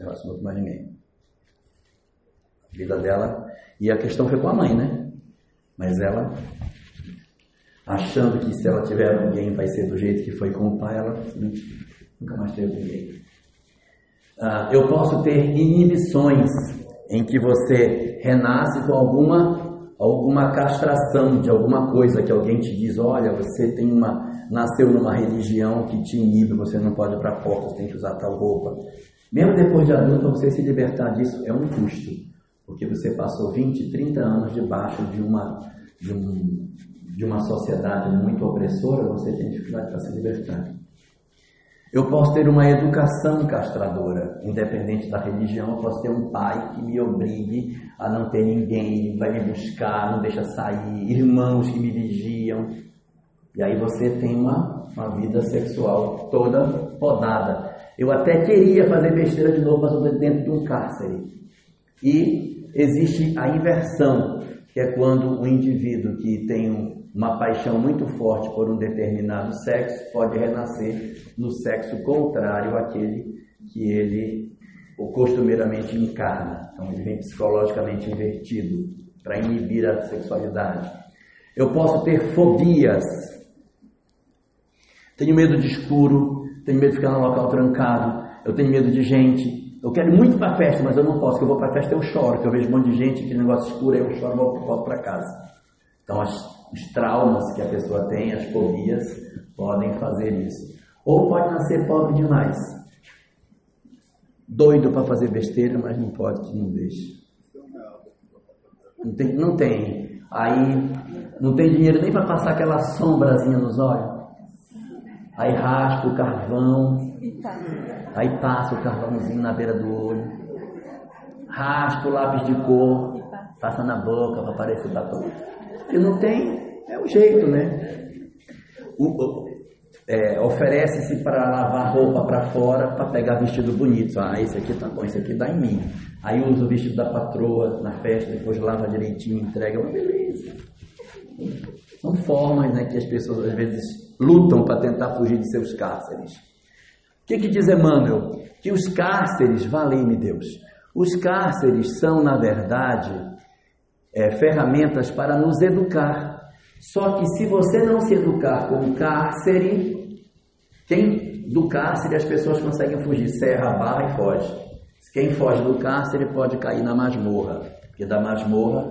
Se relacionou com mais ninguém. A vida dela. E a questão foi com a mãe, né? Mas ela, achando que se ela tiver alguém vai ser do jeito que foi com o pai, ela nunca mais teve ninguém. Ah, eu posso ter inibições em que você renasce com alguma alguma castração de alguma coisa que alguém te diz, olha, você tem uma nasceu numa religião que te inibe, você não pode ir para a porta, você tem que usar tal roupa. Mesmo depois de adulto, você se libertar disso é um custo, porque você passou 20, 30 anos debaixo de uma de, um, de uma sociedade muito opressora, você tem dificuldade para se libertar. Eu posso ter uma educação castradora, independente da religião. Eu posso ter um pai que me obrigue a não ter ninguém, vai me buscar, não deixa sair, irmãos que me vigiam. E aí você tem uma, uma vida sexual toda podada. Eu até queria fazer besteira de novo, mas eu estou dentro de um cárcere. E existe a inversão, que é quando o indivíduo que tem um uma paixão muito forte por um determinado sexo pode renascer no sexo contrário àquele que ele costumeiramente encarna. Então ele vem psicologicamente invertido para inibir a sexualidade. Eu posso ter fobias. Tenho medo de escuro, tenho medo de ficar num local trancado, eu tenho medo de gente. Eu quero muito para a festa, mas eu não posso, porque eu vou para a festa eu choro, porque eu vejo um monte de gente, aquele negócio escuro, aí eu choro e volto para casa. Então, as, os traumas que a pessoa tem, as fobias, podem fazer isso. Ou pode nascer pobre demais. Doido para fazer besteira, mas não pode que não deixe. Não tem, não tem. Aí não tem dinheiro nem para passar aquela sombrazinha nos olhos. Aí raspa o carvão. Aí passa o carvãozinho na beira do olho. Raspa o lápis de cor. Passa na boca para parecer batom. E não tem, é o jeito, né? O, é, Oferece-se para lavar roupa para fora para pegar vestido bonito. Ah, esse aqui tá bom, esse aqui dá em mim. Aí usa o vestido da patroa na festa, depois lava direitinho, entrega, é uma beleza. São formas né, que as pessoas às vezes lutam para tentar fugir de seus cárceres. O que, que diz Emmanuel? Que os cárceres, valei-me Deus, os cárceres são, na verdade, é, ferramentas para nos educar. Só que se você não se educar com cárcere, quem do cárcere as pessoas conseguem fugir, serra barra e foge. Quem foge do cárcere pode cair na masmorra, porque da masmorra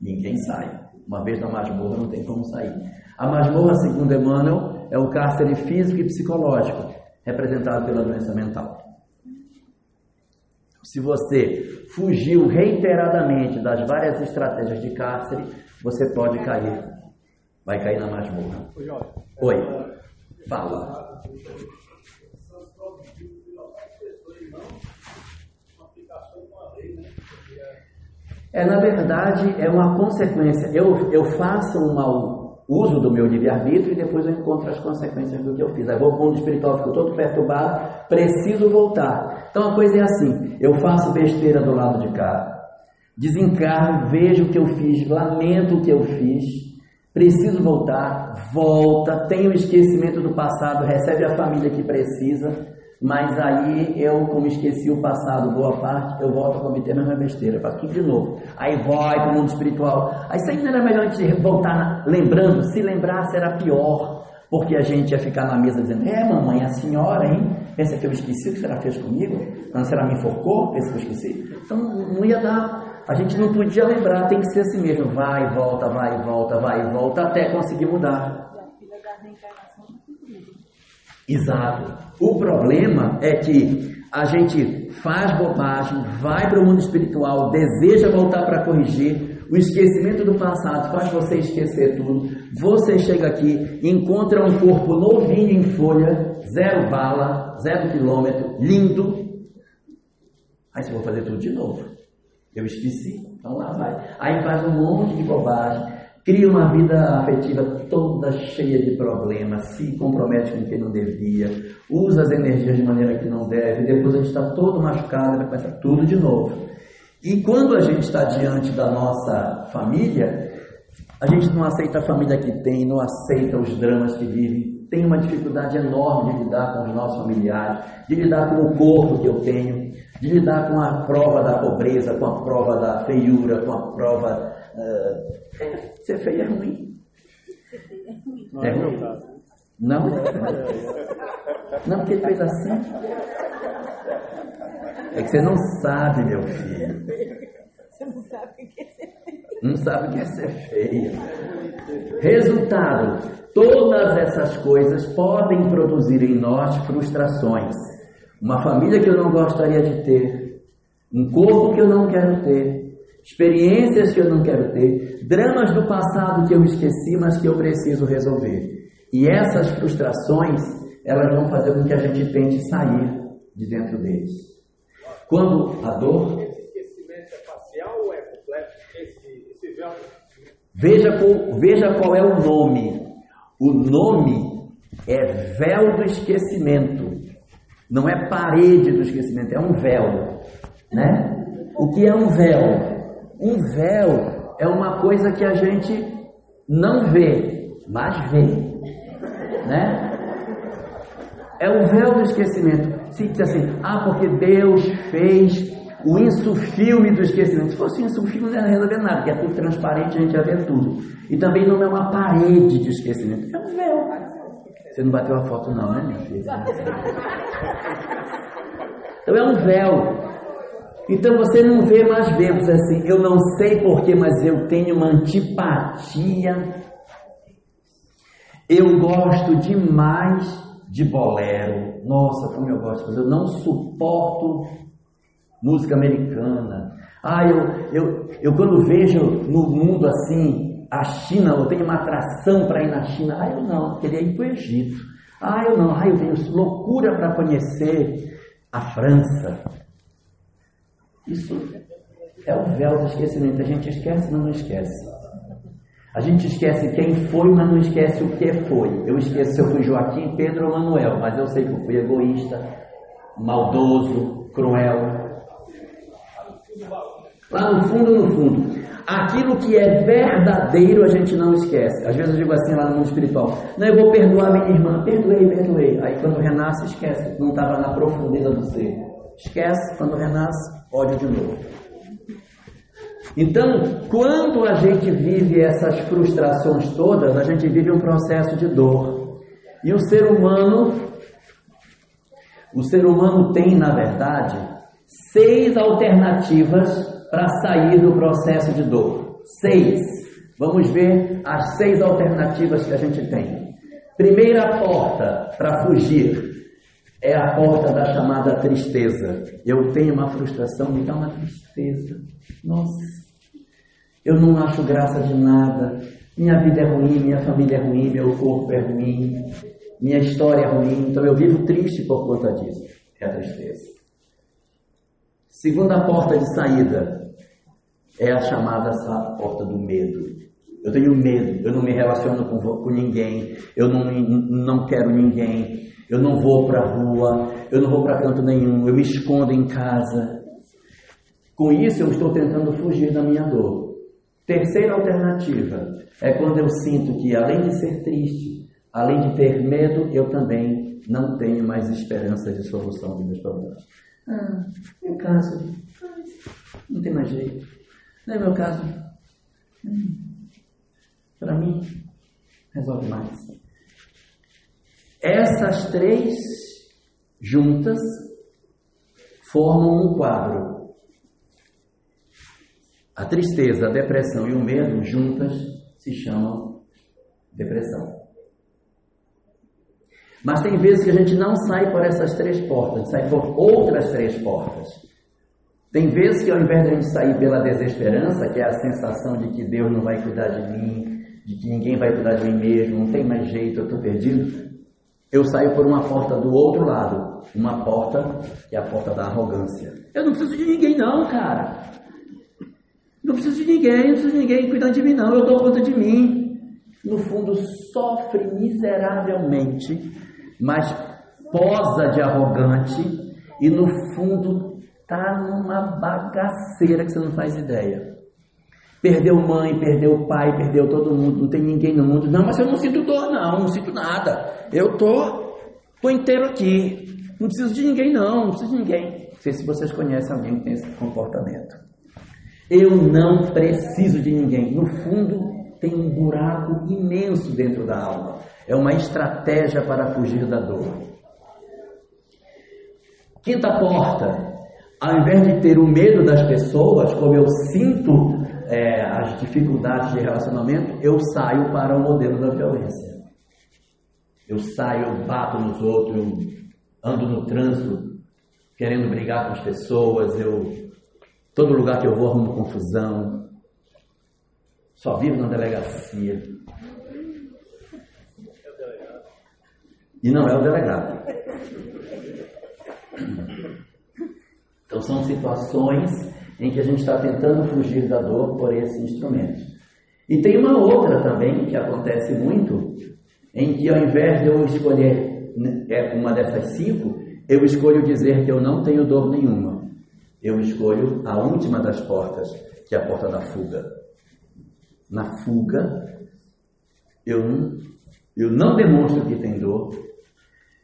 ninguém sai. Uma vez na masmorra não tem como sair. A masmorra, segundo Emmanuel, é o cárcere físico e psicológico, representado pela doença mental. Se você fugiu reiteradamente das várias estratégias de cárcere, você pode cair. Vai cair na masmorra. Oi. Fala. É, na verdade, é uma consequência. Eu, eu faço um mau uso do meu livre-arbítrio e depois eu encontro as consequências do que eu fiz. Aí vou para o mundo espiritual, fico todo perturbado, preciso voltar. Então a coisa é assim: eu faço besteira do lado de cá, desencarno, vejo o que eu fiz, lamento o que eu fiz, preciso voltar, volta, tenho esquecimento do passado, recebe a família que precisa mas aí eu, como esqueci o passado, boa parte, eu volto a cometer a mesma besteira, faço tudo de novo. Aí vai para o mundo espiritual. Aí sempre era melhor a gente voltar lembrando, se lembrasse era pior, porque a gente ia ficar na mesa dizendo, é mamãe, a senhora, hein? Pensa que eu esqueci o que ela fez comigo? Quando ela me enforcou, pensa que eu esqueci? Então não ia dar. A gente não podia lembrar, tem que ser assim mesmo, vai e volta, vai e volta, vai e volta, até conseguir mudar. Exato. O problema é que a gente faz bobagem, vai para o mundo espiritual, deseja voltar para corrigir, o esquecimento do passado faz você esquecer tudo. Você chega aqui, encontra um corpo novinho em folha, zero bala, zero quilômetro, lindo. Aí você vai fazer tudo de novo. Eu esqueci. Então lá vai. Aí faz um monte de bobagem cria uma vida afetiva toda cheia de problemas, se compromete com quem não devia, usa as energias de maneira que não deve, depois a gente está todo machucado, vai começar tudo de novo. E quando a gente está diante da nossa família, a gente não aceita a família que tem, não aceita os dramas que vive, tem uma dificuldade enorme de lidar com os nossos familiares, de lidar com o corpo que eu tenho, de lidar com a prova da pobreza, com a prova da feiura, com a prova Uh, ser feio é ruim.
Não é, é ruim.
Não? Não, porque ele fez assim. É que você não sabe, meu filho.
Você não sabe o que é ser feio.
Não sabe o que é ser feio. Resultado: todas essas coisas podem produzir em nós frustrações. Uma família que eu não gostaria de ter, um corpo que eu não quero ter, experiências que eu não quero ter, dramas do passado que eu esqueci, mas que eu preciso resolver. E essas frustrações, elas vão fazer com que a gente tente sair de dentro deles. Quando a dor.
Esse esquecimento é parcial ou é completo? Esse.
Veja qual, veja qual é o nome. O nome é véu do esquecimento. Não é parede do esquecimento, é um véu. Né? O que é um véu? Um véu é uma coisa que a gente não vê, mas vê, né? É o véu do esquecimento. Se diz assim, ah, porque Deus fez o insufilme do esquecimento. Se fosse insufilme, não ia resolver nada, porque é tudo transparente, a gente ia ver tudo. E também não é uma parede de esquecimento, é um véu. Você não bateu a foto, não, né, minha filha? Então é um véu. Então você não vê mais ventos assim, eu não sei porquê, mas eu tenho uma antipatia. Eu gosto demais de bolero. Nossa, como eu gosto, mas eu não suporto música americana. Ah, eu, eu, eu quando vejo no mundo assim, a China, eu tenho uma atração para ir na China. Ah, eu não, queria ir para o Egito. Ah, eu não, ah, eu tenho loucura para conhecer a França. Isso é o véu do esquecimento. A gente esquece, mas não esquece. A gente esquece quem foi, mas não esquece o que foi. Eu esqueço se eu fui Joaquim, Pedro ou Manuel, mas eu sei que eu fui egoísta, maldoso, cruel. Lá no fundo, no fundo. Aquilo que é verdadeiro a gente não esquece. Às vezes eu digo assim lá no mundo espiritual: Não, eu vou perdoar minha irmã. Perdoei, perdoei. Aí quando renasce, esquece. Não estava na profundeza do ser. Esquece, quando renasce, ódio de novo. Então, quando a gente vive essas frustrações todas, a gente vive um processo de dor. E o ser humano, o ser humano tem, na verdade, seis alternativas para sair do processo de dor. Seis. Vamos ver as seis alternativas que a gente tem. Primeira porta para fugir é a porta da chamada tristeza. Eu tenho uma frustração, me dá uma tristeza. Nossa, eu não acho graça de nada. Minha vida é ruim, minha família é ruim, meu corpo é ruim, minha história é ruim. Então eu vivo triste por conta disso. É a tristeza. Segunda porta de saída é a chamada porta do medo. Eu tenho medo, eu não me relaciono com, com ninguém, eu não, não quero ninguém, eu não vou para a rua, eu não vou para canto nenhum, eu me escondo em casa. Com isso, eu estou tentando fugir da minha dor. Terceira alternativa é quando eu sinto que, além de ser triste, além de ter medo, eu também não tenho mais esperança de solução dos meus problemas. Ah, meu caso, não tem mais jeito. Não é meu caso. Hum, Para mim, resolve mais. Essas três juntas formam um quadro. A tristeza, a depressão e o medo juntas se chamam depressão. Mas tem vezes que a gente não sai por essas três portas, sai por outras três portas. Tem vezes que ao invés de a gente sair pela desesperança, que é a sensação de que Deus não vai cuidar de mim, de que ninguém vai cuidar de mim mesmo, não tem mais jeito, eu estou perdido, eu saio por uma porta do outro lado, uma porta que é a porta da arrogância. Eu não preciso de ninguém não, cara. Não preciso de ninguém, não preciso de ninguém cuidando de mim não, eu dou conta de mim. No fundo, sofre miseravelmente mas posa de arrogante e no fundo tá numa bagaceira que você não faz ideia. Perdeu mãe, perdeu pai, perdeu todo mundo, não tem ninguém no mundo. Não, mas eu não sinto dor, não, não sinto nada. Eu tô, tô inteiro aqui. Não preciso de ninguém, não, não preciso de ninguém. Não sei se vocês conhecem alguém que tem esse comportamento. Eu não preciso de ninguém. No fundo, tem um buraco imenso dentro da alma. É uma estratégia para fugir da dor. Quinta porta. Ao invés de ter o medo das pessoas, como eu sinto é, as dificuldades de relacionamento, eu saio para o modelo da violência. Eu saio, eu bato nos outros, eu ando no trânsito querendo brigar com as pessoas, eu todo lugar que eu vou arrumo confusão. Só vivo na delegacia. E não é o delegado. Então são situações em que a gente está tentando fugir da dor por esse instrumento. E tem uma outra também que acontece muito, em que ao invés de eu escolher né, é, uma dessas cinco, eu escolho dizer que eu não tenho dor nenhuma. Eu escolho a última das portas, que é a porta da fuga. Na fuga, eu, eu não demonstro que tem dor,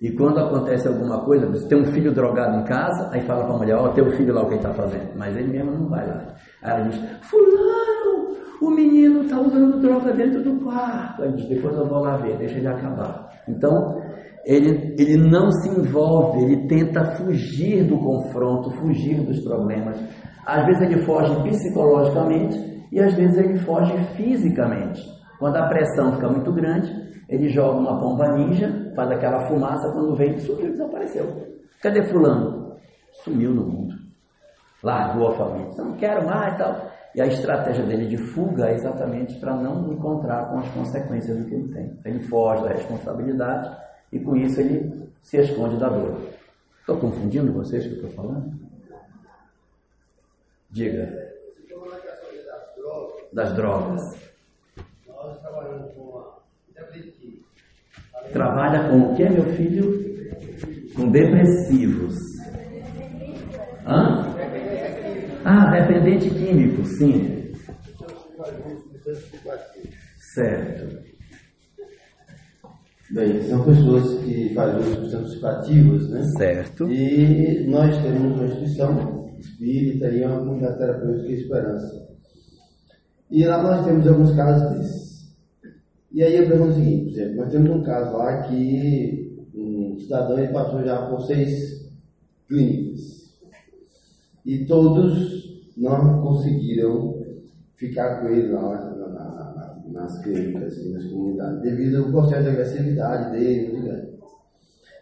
e quando acontece alguma coisa, você tem um filho drogado em casa, aí fala para a mulher, ó, oh, teu filho lá o que ele está fazendo. Mas ele mesmo não vai lá. Aí ela diz, fulano, o menino está usando droga dentro do quarto. Aí diz, depois eu vou lá ver, deixa ele acabar. Então, ele, ele não se envolve, ele tenta fugir do confronto, fugir dos problemas. Às vezes ele foge psicologicamente e às vezes ele foge fisicamente. Quando a pressão fica muito grande, ele joga uma bomba ninja, faz aquela fumaça, quando vem, sumiu, desapareceu. Cadê fulano? Sumiu no mundo. Largou a família. Não quero mais tal. E a estratégia dele de fuga é exatamente para não encontrar com as consequências do que ele tem. Ele foge da responsabilidade e com isso ele se esconde da dor. Estou confundindo vocês que eu estou falando? Diga. Das drogas. Nós trabalhamos com a Trabalha com o que, meu filho? Com depressivos. Hã? Ah, dependente químico, sim. Certo.
Bem, são pessoas que fazem substâncias psicoativas, né?
Certo.
E nós temos uma instituição espírita e uma comunidade terapêutica Esperança. E lá nós temos alguns casos desses. E aí eu pergunto o seguinte, por exemplo, nós temos um caso lá que um cidadão ele passou já por seis clínicas. E todos não conseguiram ficar com ele lá na, na, nas clínicas e nas comunidades, devido ao processo de agressividade dele muito grande.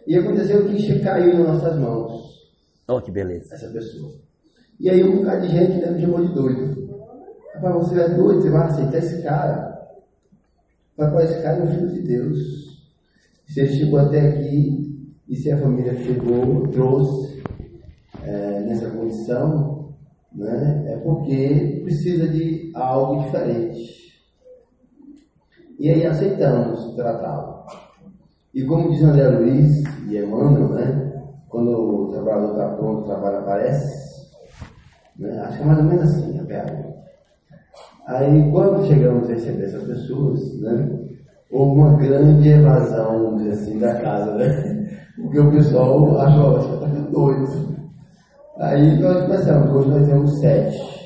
E aconteceu que caiu nas nossas mãos,
Oh, que beleza.
essa pessoa. E aí um bocado de gente né, me chamou de doido. Rapaz, você é doido, você vai aceitar esse cara? Cara é um filho de Deus. Se ele chegou até aqui e se a família chegou, trouxe é, nessa condição, né, é porque precisa de algo diferente. E aí aceitamos tratá-lo. E como diz André Luiz e Emmanuel, né, quando o trabalhador está pronto, o trabalho aparece. Né, acho que é mais ou menos assim a piada. Aí, quando chegamos a receber essas pessoas, né, houve uma grande evasão, assim, da casa, né? Porque o pessoal achou, você está ficando doido. Aí nós começamos, hoje nós temos sete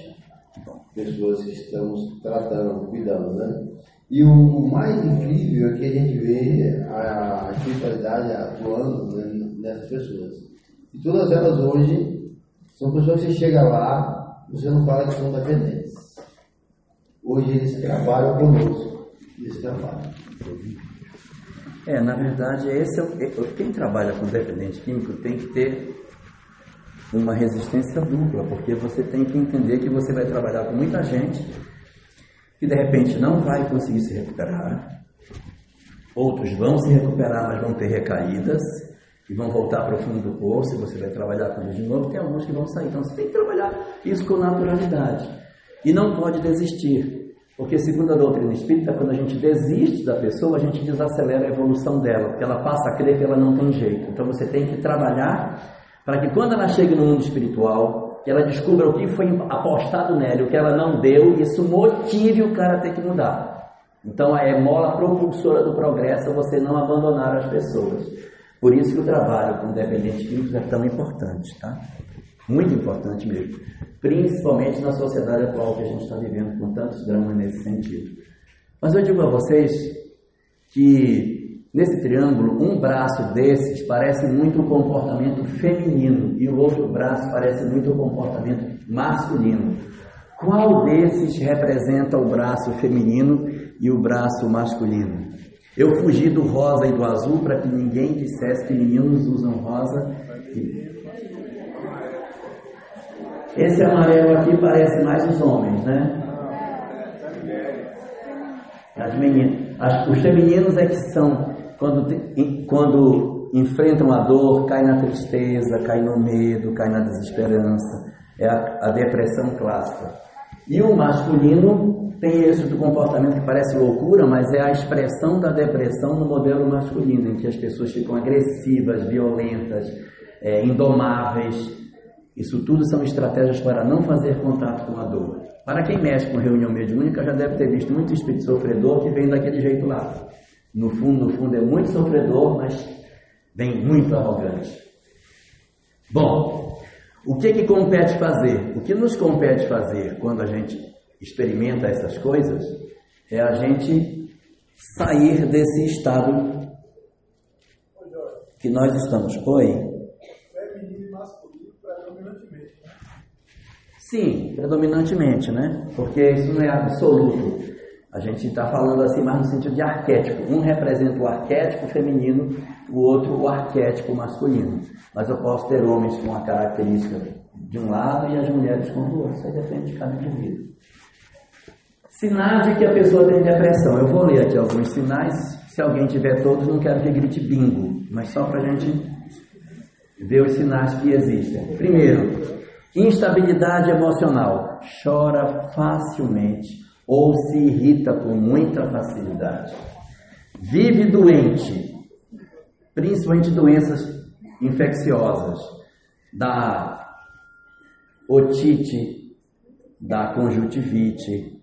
pessoas que estamos tratando, cuidando, né? E o mais incrível é que a gente vê a espiritualidade atuando né, nessas pessoas. E todas elas hoje são pessoas que você chega lá, você não fala que são dependentes. Hoje eles trabalham conosco. Eles trabalham.
É, na verdade, esse é o, quem trabalha com dependente químico tem que ter uma resistência dupla, porque você tem que entender que você vai trabalhar com muita gente que de repente não vai conseguir se recuperar. Outros vão se recuperar, mas vão ter recaídas e vão voltar para o fundo do poço e você vai trabalhar com eles de novo. Tem alguns que vão sair. Então você tem que trabalhar isso com naturalidade. E não pode desistir. Porque, segundo a doutrina espírita, quando a gente desiste da pessoa, a gente desacelera a evolução dela, porque ela passa a crer que ela não tem jeito. Então você tem que trabalhar para que quando ela chegue no mundo espiritual, ela descubra o que foi apostado nela, o que ela não deu, isso motive o cara a ter que mudar. Então é mola propulsora do progresso você não abandonar as pessoas. Por isso que o trabalho com dependentes químicos é tão importante, tá? Muito importante mesmo. Principalmente na sociedade atual que a gente está vivendo com tantos dramas nesse sentido. Mas eu digo a vocês que nesse triângulo, um braço desses parece muito o comportamento feminino e o outro braço parece muito o comportamento masculino. Qual desses representa o braço feminino e o braço masculino? Eu fugi do rosa e do azul para que ninguém dissesse que meninos usam rosa. e- Esse amarelo aqui parece mais os homens, né? As meninas. As- os femininos é que são quando, quando enfrentam a dor, cai na tristeza, cai no medo, cai na desesperança. É a, a depressão clássica. E o masculino tem esse do comportamento que parece loucura, mas é a expressão da depressão no modelo masculino, em que as pessoas ficam agressivas, violentas, é, indomáveis. Isso tudo são estratégias para não fazer contato com a dor. Para quem mexe com reunião mediúnica, já deve ter visto muito espírito sofredor que vem daquele jeito lá. No fundo, no fundo, é muito sofredor, mas vem muito arrogante. Bom, o que, que compete fazer? O que nos compete fazer quando a gente experimenta essas coisas é a gente sair desse estado que nós estamos. Oi?
Feminino e masculino predominantemente. né?
Sim, predominantemente, né? Porque isso não é absoluto. A gente está falando assim mais no sentido de arquétipo. Um representa o arquétipo feminino, o outro o arquétipo masculino. Mas eu posso ter homens com a característica de um lado e as mulheres com o outro. Isso aí depende de cada indivíduo. Sinais de que a pessoa tem depressão. Eu vou ler aqui alguns sinais. Se alguém tiver todos, não quero que grite bingo, mas só para a gente ver os sinais que existem. Primeiro, instabilidade emocional. Chora facilmente ou se irrita com muita facilidade. Vive doente, principalmente doenças infecciosas, da otite, da conjuntivite,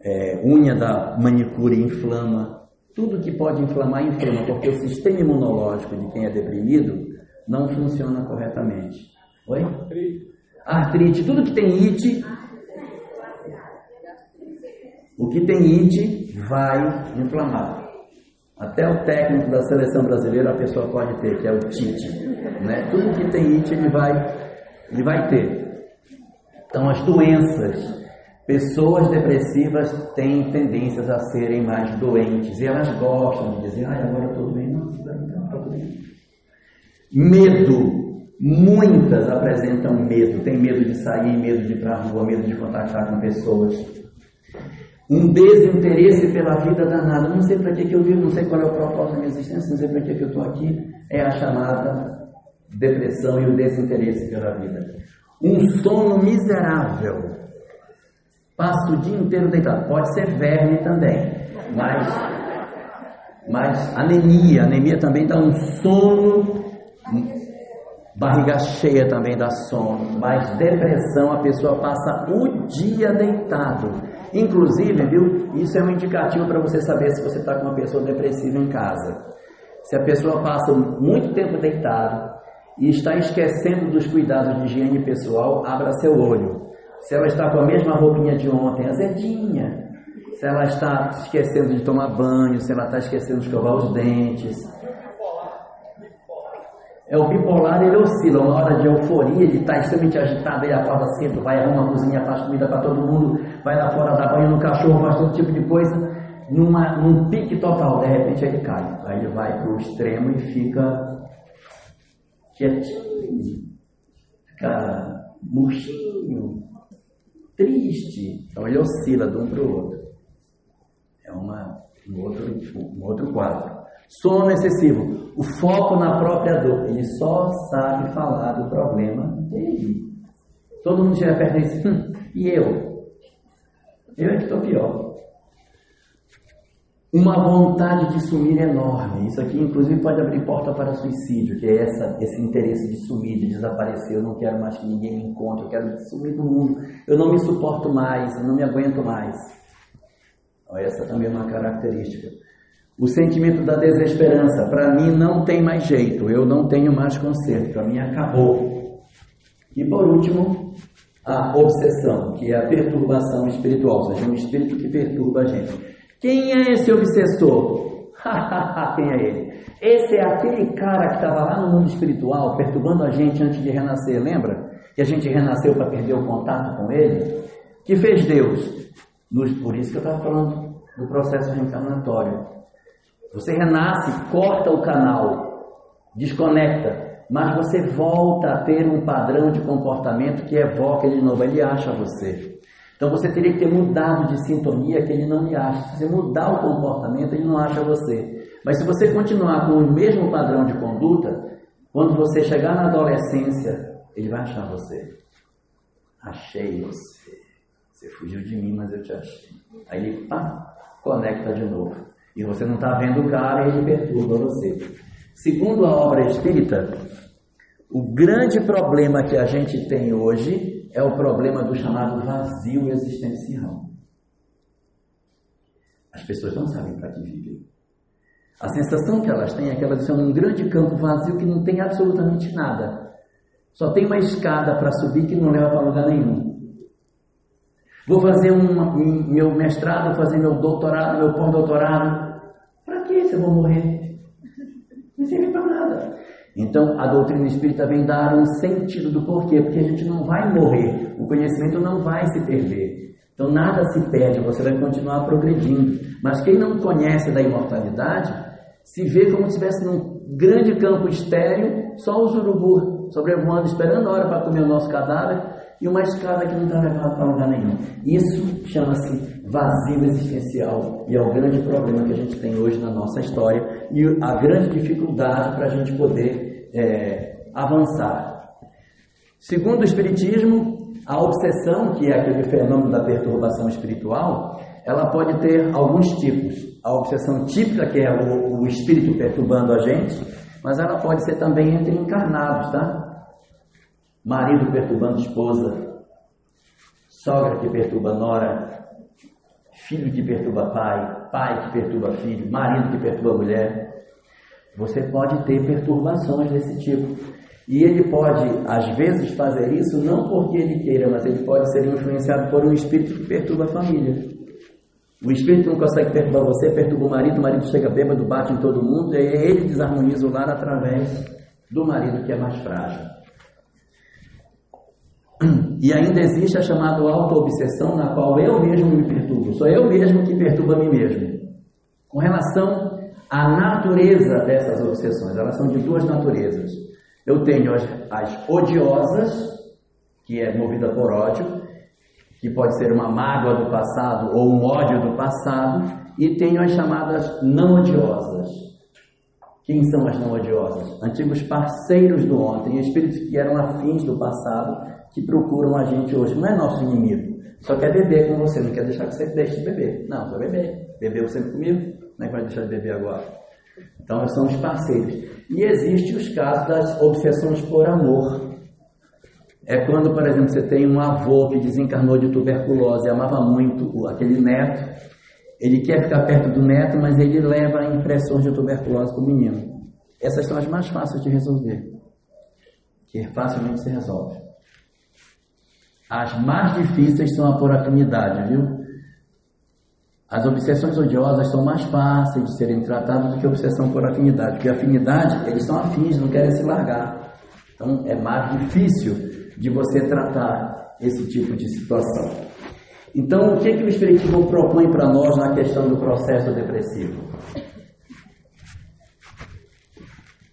é, unha da manicure inflama, tudo que pode inflamar, inflama, porque o sistema imunológico de quem é deprimido não funciona corretamente. Oi? Artrite, tudo que tem it, o que tem it vai inflamar. Até o técnico da seleção brasileira a pessoa pode ter, que é o Tite. Né? Tudo que tem it ele vai, ele vai ter. Então as doenças, pessoas depressivas têm tendências a serem mais doentes e elas gostam de dizer, ai agora eu estou bem, não, agora não estou bem. Medo. Muitas apresentam medo. Tem medo de sair, medo de ir para a rua, medo de contactar com pessoas. Um desinteresse pela vida danada. Não sei para que, que eu vivo, não sei qual é o propósito da minha existência, não sei para que, que eu estou aqui. É a chamada depressão e o desinteresse pela vida. Um sono miserável. Passa o dia inteiro deitado. Pode ser verme também, mas, mas anemia. Anemia também dá um sono. Barriga cheia também dá sono. Mas depressão, a pessoa passa o dia deitado. Inclusive, viu? Isso é um indicativo para você saber se você está com uma pessoa depressiva em casa. Se a pessoa passa muito tempo deitado, e está esquecendo dos cuidados de higiene pessoal, abra seu olho. Se ela está com a mesma roupinha de ontem, azedinha. Se ela está esquecendo de tomar banho, se ela está esquecendo de escovar os dentes. É o bipolar, ele oscila. Uma hora de euforia, ele está extremamente agitado, ele acorda cedo, vai arrumar a cozinha, faz comida para todo mundo, vai lá fora dar banho no cachorro, faz todo tipo de coisa. Numa, num pique total, de repente ele cai. Aí ele vai para o extremo e fica quietinho, fica murchinho, triste. Então ele oscila de um para o outro. É uma, um, outro, um outro quadro. Sono excessivo. O foco na própria dor. Ele só sabe falar do problema dele. Todo mundo chega perto e diz, hum, e eu? Eu é que estou pior uma vontade de sumir enorme. Isso aqui, inclusive, pode abrir porta para suicídio, que é essa, esse interesse de sumir, de desaparecer. Eu não quero mais que ninguém me encontre, eu quero sumir do mundo. Eu não me suporto mais, eu não me aguento mais. Essa também é uma característica. O sentimento da desesperança, para mim não tem mais jeito, eu não tenho mais conserto, para mim acabou. E por último, a obsessão, que é a perturbação espiritual, ou seja, um espírito que perturba a gente. Quem é esse obsessor? Quem é ele? Esse é aquele cara que estava lá no mundo espiritual, perturbando a gente antes de renascer, lembra? Que a gente renasceu para perder o contato com ele? Que fez Deus? Por isso que eu estava falando do processo reencarnatório. Você renasce, corta o canal, desconecta, mas você volta a ter um padrão de comportamento que evoca ele de novo, ele acha você. Então você teria que ter mudado de sintonia que ele não lhe acha. Se você mudar o comportamento, ele não acha você. Mas se você continuar com o mesmo padrão de conduta, quando você chegar na adolescência, ele vai achar você. Achei você. Você fugiu de mim, mas eu te achei. Aí ele pá, conecta de novo. E você não está vendo o cara e ele perturba você. Segundo a obra espírita, o grande problema que a gente tem hoje é o problema do chamado vazio existencial. As pessoas não sabem para que vivem. A sensação que elas têm é que elas são um grande campo vazio que não tem absolutamente nada. Só tem uma escada para subir que não leva para lugar nenhum. Vou fazer um, meu mestrado, vou fazer meu doutorado, meu pós-doutorado. Eu vou morrer? Não serve para nada. Então, a doutrina espírita vem dar um sentido do porquê, porque a gente não vai morrer, o conhecimento não vai se perder. Então, nada se perde, você vai continuar progredindo. Mas quem não conhece da imortalidade, se vê como se estivesse num grande campo estéreo, só os urubus sobrevoando, esperando a hora para comer o nosso cadáver, e uma escada que não está levando para lugar nenhum. Isso chama-se vazio existencial e é o grande problema que a gente tem hoje na nossa história e a grande dificuldade para a gente poder é, avançar. Segundo o Espiritismo, a obsessão, que é aquele fenômeno da perturbação espiritual, ela pode ter alguns tipos. A obsessão típica, que é o, o espírito perturbando a gente, mas ela pode ser também entre encarnados, tá? Marido perturbando esposa, sogra que perturba nora, filho que perturba pai, pai que perturba filho, marido que perturba mulher. Você pode ter perturbações desse tipo. E ele pode, às vezes, fazer isso não porque ele queira, mas ele pode ser influenciado por um espírito que perturba a família. O espírito não consegue perturbar você, perturba o marido, o marido chega bêbado, bate em todo mundo, e ele desarmoniza o lar através do marido que é mais frágil. E ainda existe a chamada auto-obsessão, na qual eu mesmo me perturbo. Sou eu mesmo que perturbo a mim mesmo. Com relação à natureza dessas obsessões, elas são de duas naturezas. Eu tenho as, as odiosas, que é movida por ódio, que pode ser uma mágoa do passado ou um ódio do passado, e tenho as chamadas não odiosas. Quem são as não odiosas? Antigos parceiros do ontem, espíritos que eram afins do passado, que procuram a gente hoje. Não é nosso inimigo, só quer beber com você, não quer deixar que você deixe de beber. Não, vai beber. Bebeu sempre comigo, não é que vai deixar de beber agora. Então, são os parceiros. E existem os casos das obsessões por amor. É quando, por exemplo, você tem um avô que desencarnou de tuberculose, amava muito aquele neto, ele quer ficar perto do neto, mas ele leva impressões de tuberculose para o menino. Essas são as mais fáceis de resolver, que facilmente se resolve. As mais difíceis são a por afinidade, viu? As obsessões odiosas são mais fáceis de serem tratadas do que a obsessão por afinidade, porque a afinidade, eles são afins, não querem se largar. Então é mais difícil de você tratar esse tipo de situação. Então, o que, que o Espiritismo propõe para nós na questão do processo depressivo?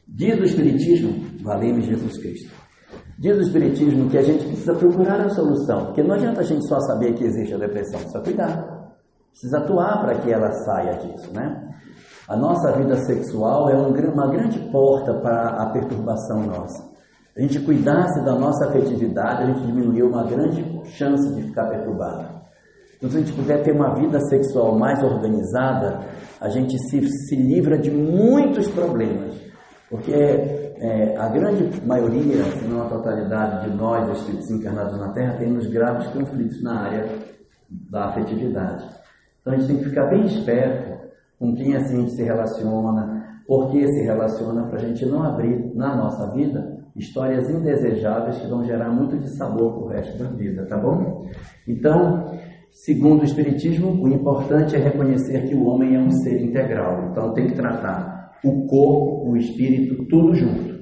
Diz o Espiritismo, valeu Jesus Cristo, diz o Espiritismo que a gente precisa procurar a solução, porque não adianta a gente só saber que existe a depressão, precisa cuidar, precisa atuar para que ela saia disso, né? A nossa vida sexual é uma grande porta para a perturbação nossa. A gente cuidasse da nossa afetividade, a gente diminuiu uma grande chance de ficar perturbado. Então, se a gente puder ter uma vida sexual mais organizada, a gente se, se livra de muitos problemas. Porque é, a grande maioria, se não a totalidade de nós, espíritos encarnados na Terra, temos graves conflitos na área da afetividade. Então a gente tem que ficar bem esperto com quem assim a gente se relaciona, por que se relaciona, para a gente não abrir na nossa vida histórias indesejáveis que vão gerar muito de sabor para o resto da vida, tá bom? Então, Segundo o Espiritismo, o importante é reconhecer que o homem é um ser integral. Então tem que tratar o corpo, o espírito, tudo junto.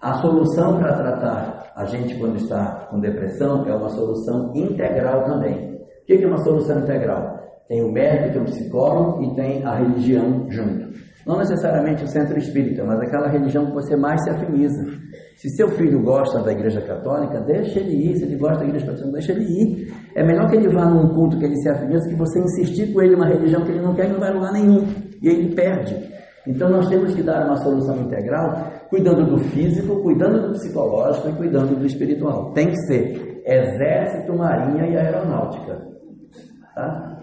A solução para tratar a gente quando está com depressão é uma solução integral também. O que é uma solução integral? Tem o médico, tem o psicólogo e tem a religião junto. Não necessariamente o centro espírita, mas aquela religião que você mais se afiniza. Se seu filho gosta da igreja católica, deixa ele ir. Se ele gosta da igreja católica, deixa ele ir. É melhor que ele vá num culto que ele se afiniza que você insistir com ele numa religião que ele não quer e não vai lugar nenhum. E ele perde. Então nós temos que dar uma solução integral, cuidando do físico, cuidando do psicológico e cuidando do espiritual. Tem que ser exército, marinha e aeronáutica. Tá?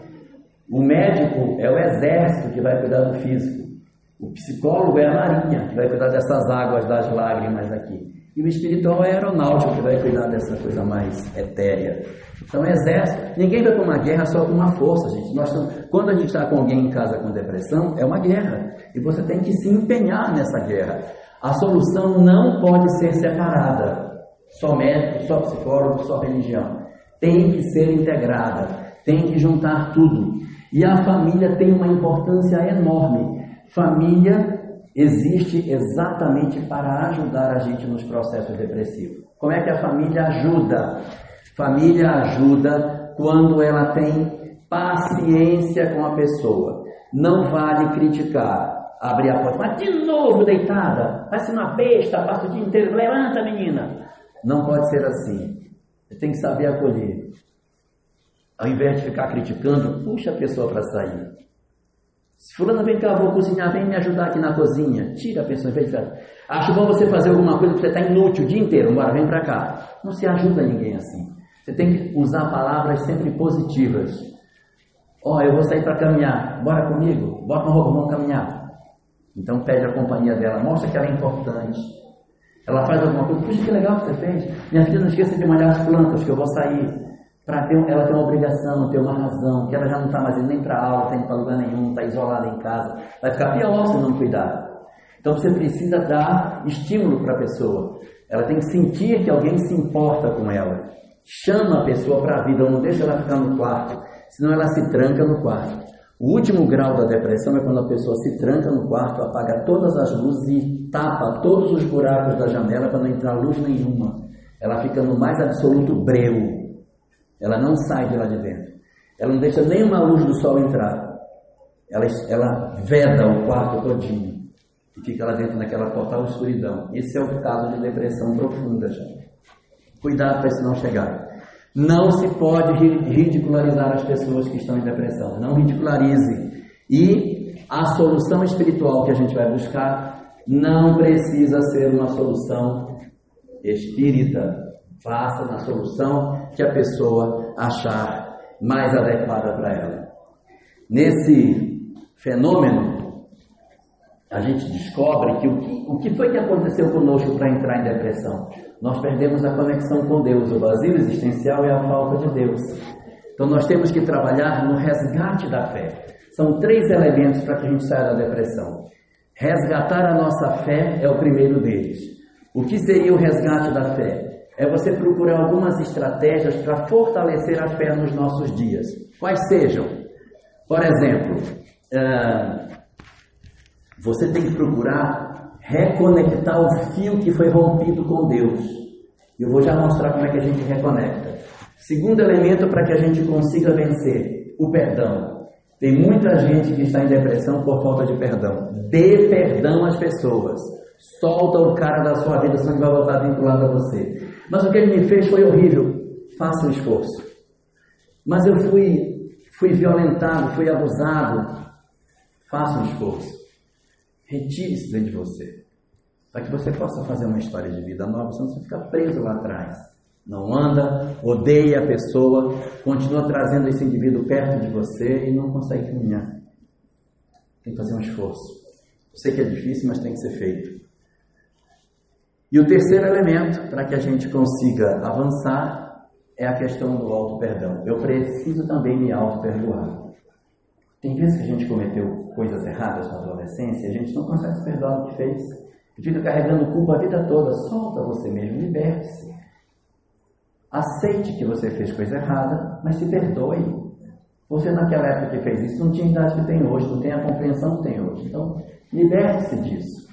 O médico é o exército que vai cuidar do físico. O psicólogo é a marinha, que vai cuidar dessas águas das lágrimas aqui. E o espiritual é a aeronáutica, que vai cuidar dessa coisa mais etérea. Então, exército. Ninguém vai para uma guerra só com uma força, gente. Nós, quando a gente está com alguém em casa com depressão, é uma guerra. E você tem que se empenhar nessa guerra. A solução não pode ser separada. Só médico, só psicólogo, só religião. Tem que ser integrada. Tem que juntar tudo. E a família tem uma importância enorme. Família existe exatamente para ajudar a gente nos processos depressivos. Como é que a família ajuda? Família ajuda quando ela tem paciência com a pessoa. Não vale criticar. Abrir a porta, mas de novo deitada, ser uma besta, passa o dia inteiro, levanta menina. Não pode ser assim. Você tem que saber acolher. Ao invés de ficar criticando, puxa a pessoa para sair. Fulano vem cá, vou cozinhar, vem me ajudar aqui na cozinha. Tira a pessoa, vem cá. Acho bom você fazer alguma coisa que você está inútil o dia inteiro. Bora, vem para cá. Não se ajuda ninguém assim. Você tem que usar palavras sempre positivas. Ó, oh, eu vou sair para caminhar. Bora comigo? Roupa, vamos caminhar. Então pede a companhia dela, mostra que ela é importante. Ela faz alguma coisa, puxa que legal que você fez. Minha filha, não esqueça de molhar as plantas, que eu vou sair para ter, ela ter uma obrigação, ter uma razão, que ela já não está mais indo nem para aula, está indo para lugar nenhum, está isolada em casa, vai ficar pior se não cuidar. Então você precisa dar estímulo para a pessoa. Ela tem que sentir que alguém se importa com ela. Chama a pessoa para a vida, não deixa ela ficar no quarto, senão ela se tranca no quarto. O último grau da depressão é quando a pessoa se tranca no quarto, apaga todas as luzes e tapa todos os buracos da janela para não entrar luz nenhuma. Ela fica no mais absoluto breu, ela não sai de lá de dentro. Ela não deixa nenhuma luz do sol entrar. Ela, ela veda o quarto todinho. e fica lá dentro naquela total escuridão. Esse é o caso de depressão profunda, gente. Cuidado para isso não chegar. Não se pode ridicularizar as pessoas que estão em depressão. Não ridicularize. E a solução espiritual que a gente vai buscar não precisa ser uma solução espírita. Faça na solução que a pessoa achar mais adequada para ela. Nesse fenômeno, a gente descobre que o que, o que foi que aconteceu conosco para entrar em depressão? Nós perdemos a conexão com Deus. O vazio existencial é a falta de Deus. Então nós temos que trabalhar no resgate da fé. São três elementos para que a gente saia da depressão. Resgatar a nossa fé é o primeiro deles. O que seria o resgate da fé? É você procurar algumas estratégias para fortalecer a fé nos nossos dias. Quais sejam? Por exemplo, você tem que procurar reconectar o fio que foi rompido com Deus. Eu vou já mostrar como é que a gente reconecta. Segundo elemento para que a gente consiga vencer, o perdão. Tem muita gente que está em depressão por falta de perdão. Dê perdão às pessoas. Solta o cara da sua vida, senão ele vai voltar vinculado a você. Mas o que ele me fez foi horrível. Faça um esforço. Mas eu fui, fui violentado, fui abusado. Faça um esforço. Retire isso dentro de você. Para que você possa fazer uma história de vida nova, senão você fica preso lá atrás. Não anda, odeia a pessoa, continua trazendo esse indivíduo perto de você e não consegue caminhar. Tem que fazer um esforço. Eu sei que é difícil, mas tem que ser feito. E o terceiro elemento para que a gente consiga avançar é a questão do auto-perdão. Eu preciso também me auto-perdoar. Tem vezes que a gente cometeu coisas erradas na adolescência e a gente não consegue se perdoar o que fez. Fica carregando culpa a vida toda. Solta você mesmo, liberte-se. Aceite que você fez coisa errada, mas se perdoe. Você naquela época que fez isso não tinha idade que tem hoje, não tem a compreensão que tem hoje. Então, liberte-se disso.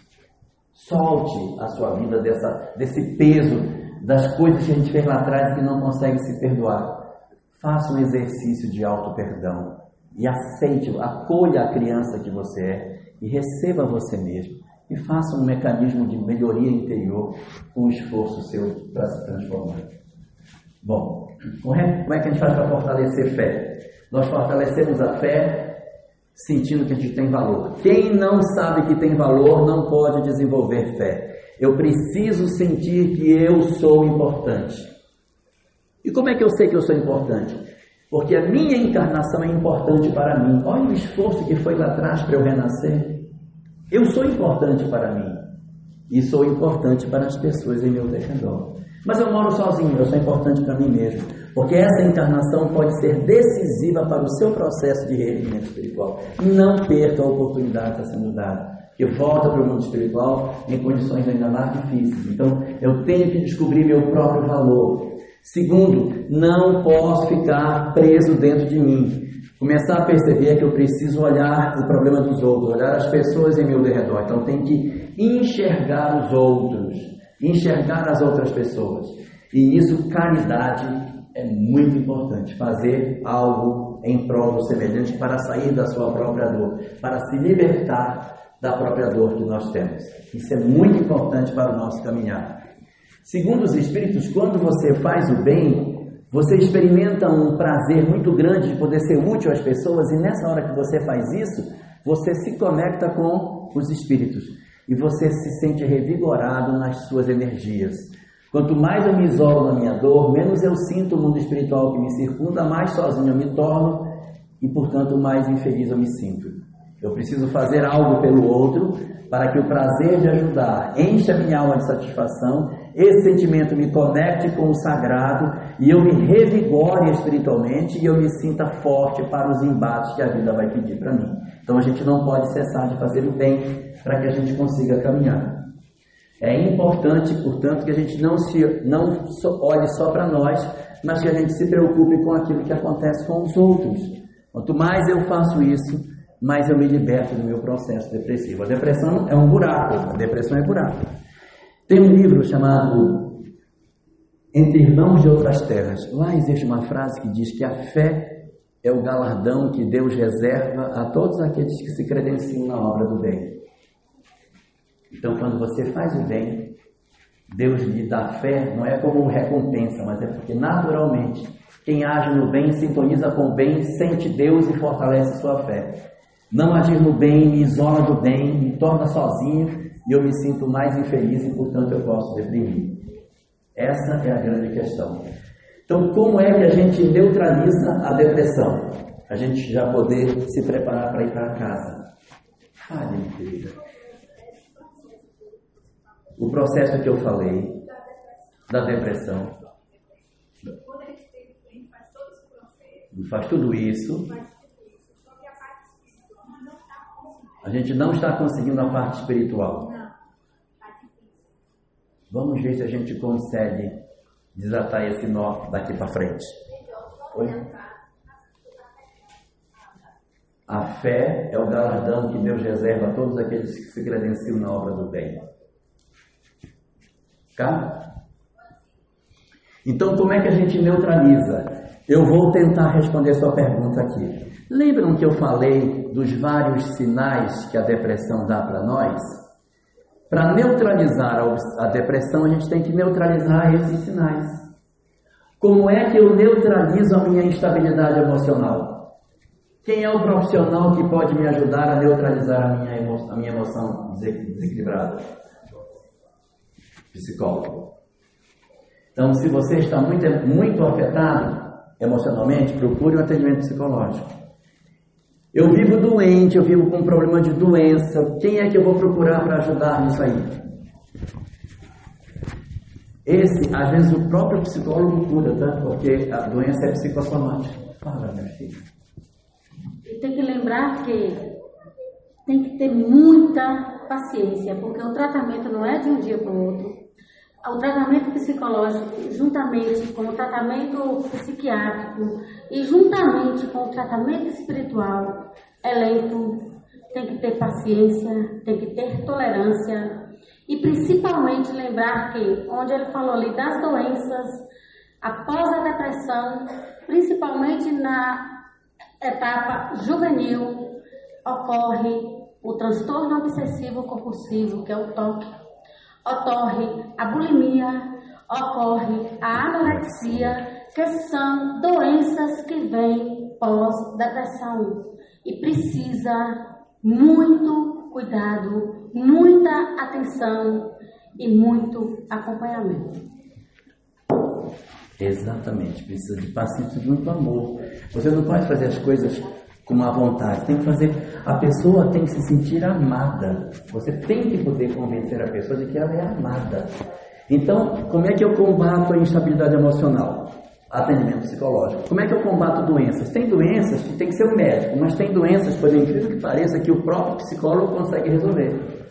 Solte a sua vida dessa, desse peso das coisas que a gente fez lá atrás e que não consegue se perdoar. Faça um exercício de auto-perdão e aceite, acolha a criança que você é e receba você mesmo e faça um mecanismo de melhoria interior com o esforço seu para se transformar. Bom, como é, é que a gente faz para fortalecer fé? Nós fortalecemos a fé sentindo que a gente tem valor. Quem não sabe que tem valor não pode desenvolver fé. Eu preciso sentir que eu sou importante. E como é que eu sei que eu sou importante? Porque a minha encarnação é importante para mim. Olha o esforço que foi lá atrás para eu renascer. Eu sou importante para mim. E sou importante para as pessoas em meu redor. Mas eu moro sozinho, eu sou importante para mim mesmo. Porque essa encarnação pode ser decisiva para o seu processo de reerguimento espiritual. Não perca a oportunidade está sendo dada. Que volta para o mundo espiritual em condições ainda mais difíceis. Então, eu tenho que descobrir meu próprio valor. Segundo, não posso ficar preso dentro de mim. Começar a perceber que eu preciso olhar o problema dos outros, olhar as pessoas em meu redor. Então, tenho que enxergar os outros, enxergar as outras pessoas. E isso, caridade, é muito importante. Fazer algo em prol do semelhante para sair da sua própria dor, para se libertar da própria dor que nós temos. Isso é muito importante para o nosso caminhar. Segundo os Espíritos, quando você faz o bem, você experimenta um prazer muito grande de poder ser útil às pessoas, e nessa hora que você faz isso, você se conecta com os Espíritos e você se sente revigorado nas suas energias. Quanto mais eu me isolo na minha dor, menos eu sinto o mundo espiritual que me circunda, mais sozinho eu me torno e, portanto, mais infeliz eu me sinto. Eu preciso fazer algo pelo outro para que o prazer de ajudar encha minha alma de satisfação, esse sentimento me conecte com o sagrado e eu me revigore espiritualmente e eu me sinta forte para os embates que a vida vai pedir para mim. Então a gente não pode cessar de fazer o bem para que a gente consiga caminhar. É importante, portanto, que a gente não, se, não olhe só para nós, mas que a gente se preocupe com aquilo que acontece com os outros. Quanto mais eu faço isso, mais eu me liberto do meu processo depressivo. A depressão é um buraco, a depressão é buraco. Tem um livro chamado Entre Irmãos de Outras Terras. Lá existe uma frase que diz que a fé é o galardão que Deus reserva a todos aqueles que se credenciam na obra do bem. Então, quando você faz o bem, Deus lhe dá fé, não é como recompensa, mas é porque naturalmente quem age no bem sintoniza com o bem, sente Deus e fortalece sua fé. Não agir no bem me isola do bem, me torna sozinho e eu me sinto mais infeliz e, portanto, eu posso deprimir. Essa é a grande questão. Então, como é que a gente neutraliza a depressão? A gente já poder se preparar para ir para casa. Fale, querida. O processo que eu falei da depressão. Faz tudo isso. A gente não está conseguindo a parte espiritual. Vamos ver se a gente consegue desatar esse nó daqui para frente. Oi? A fé é o galardão que Deus reserva a todos aqueles que se credenciam na obra do bem. Tá? Então, como é que a gente neutraliza? Eu vou tentar responder sua pergunta aqui. Lembram que eu falei dos vários sinais que a depressão dá para nós? Para neutralizar a depressão, a gente tem que neutralizar esses sinais. Como é que eu neutralizo a minha instabilidade emocional? Quem é o profissional que pode me ajudar a neutralizar a minha, a minha emoção desequilibrada? Psicólogo. Então, se você está muito, muito afetado emocionalmente, procure um atendimento psicológico. Eu vivo doente, eu vivo com um problema de doença. Quem é que eu vou procurar para ajudar nisso aí? Esse, às vezes, o próprio psicólogo cura, tá? Porque a doença é psicossomática. Fala, minha filha.
E tem que lembrar que tem que ter muita paciência, porque o tratamento não é de um dia para o outro. O tratamento psicológico, juntamente com o tratamento psiquiátrico e juntamente com o tratamento espiritual, é lento, tem que ter paciência, tem que ter tolerância, e principalmente lembrar que, onde ele falou ali das doenças, após a depressão, principalmente na etapa juvenil, ocorre o transtorno obsessivo compulsivo, que é o TOC, ocorre a bulimia, ocorre a anorexia, que são doenças que vêm pós-depressão e precisa muito cuidado muita atenção e muito acompanhamento.
Exatamente, precisa de paciência e muito amor. Você não pode fazer as coisas com má vontade, tem que fazer. A pessoa tem que se sentir amada. Você tem que poder convencer a pessoa de que ela é amada. Então, como é que eu combato a instabilidade emocional? Atendimento psicológico. Como é que eu combato doenças? Tem doenças que tem que ser o médico, mas tem doenças, por incrível que pareça, que o próprio psicólogo consegue resolver.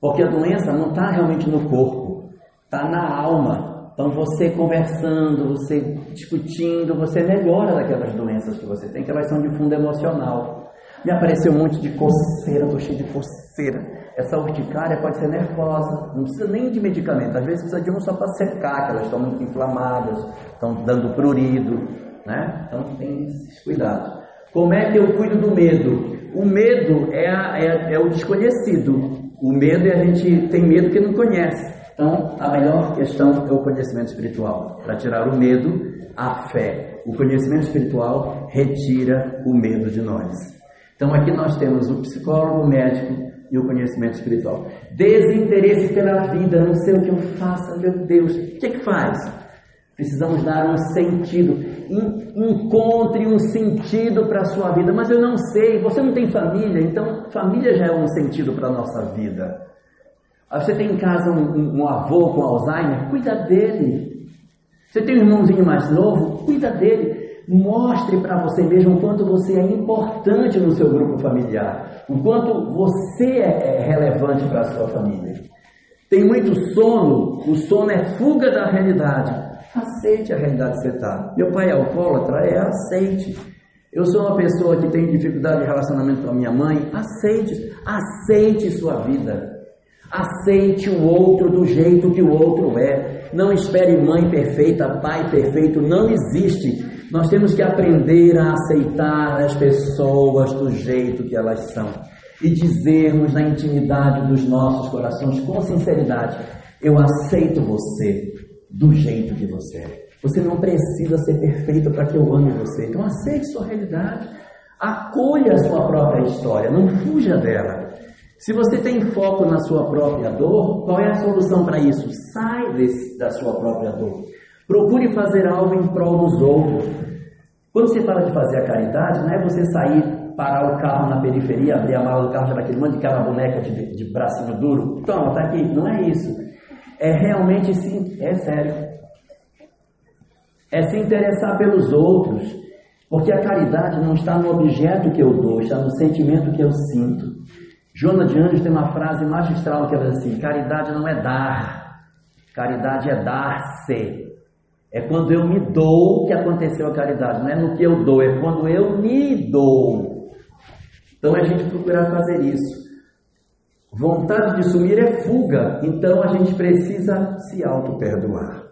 Porque a doença não está realmente no corpo, está na alma. Então você conversando, você discutindo, você melhora daquelas doenças que você tem, que elas são de fundo emocional. Me apareceu um monte de coceira, estou cheio de coceira. Essa urticária pode ser nervosa, não precisa nem de medicamento, às vezes precisa de um só para secar, que elas estão muito inflamadas, estão dando prurido, né? Então tem esses cuidados. Como é que eu cuido do medo? O medo é, a, é, é o desconhecido. O medo é a gente tem medo que não conhece. Então, a melhor questão é o conhecimento espiritual. Para tirar o medo, a fé. O conhecimento espiritual retira o medo de nós. Então, aqui nós temos o psicólogo, o médico e o conhecimento espiritual. Desinteresse pela vida, não sei o que eu faço, meu Deus. O que, é que faz? Precisamos dar um sentido. Encontre um sentido para a sua vida. Mas eu não sei, você não tem família, então família já é um sentido para a nossa vida. Você tem em casa um, um avô com Alzheimer, cuida dele. Você tem um irmãozinho mais novo, cuida dele. Mostre para você mesmo o quanto você é importante no seu grupo familiar, o quanto você é, é relevante para a sua família. Tem muito sono, o sono é fuga da realidade. Aceite a realidade que você está. Meu pai é alcoólatra? É, aceite. Eu sou uma pessoa que tem dificuldade de relacionamento com a minha mãe? Aceite. Aceite sua vida. Aceite o outro do jeito que o outro é. Não espere mãe perfeita, pai perfeito. Não existe. Nós temos que aprender a aceitar as pessoas do jeito que elas são. e dizermos na intimidade dos nossos corações com sinceridade: Eu aceito você do jeito que você é. Você não precisa ser perfeito para que eu ame você. Então aceite sua realidade. Acolha a sua própria história, não fuja dela. Se você tem foco na sua própria dor, qual é a solução para isso? Sai desse, da sua própria dor. Procure fazer algo em prol dos outros. Quando você fala de fazer a caridade, não é você sair, parar o carro na periferia, abrir a mala do carro, já aquele monte de cara boneca de, de bracinho duro. Toma, tá aqui. Não é isso. É realmente sim, é sério. É se interessar pelos outros. Porque a caridade não está no objeto que eu dou, está no sentimento que eu sinto. Joana de Anjos tem uma frase magistral que ela diz assim: caridade não é dar, caridade é dar-se. É quando eu me dou que aconteceu a caridade, não é no que eu dou, é quando eu me dou. Então a gente procurar fazer isso. Vontade de sumir é fuga, então a gente precisa se auto-perdoar.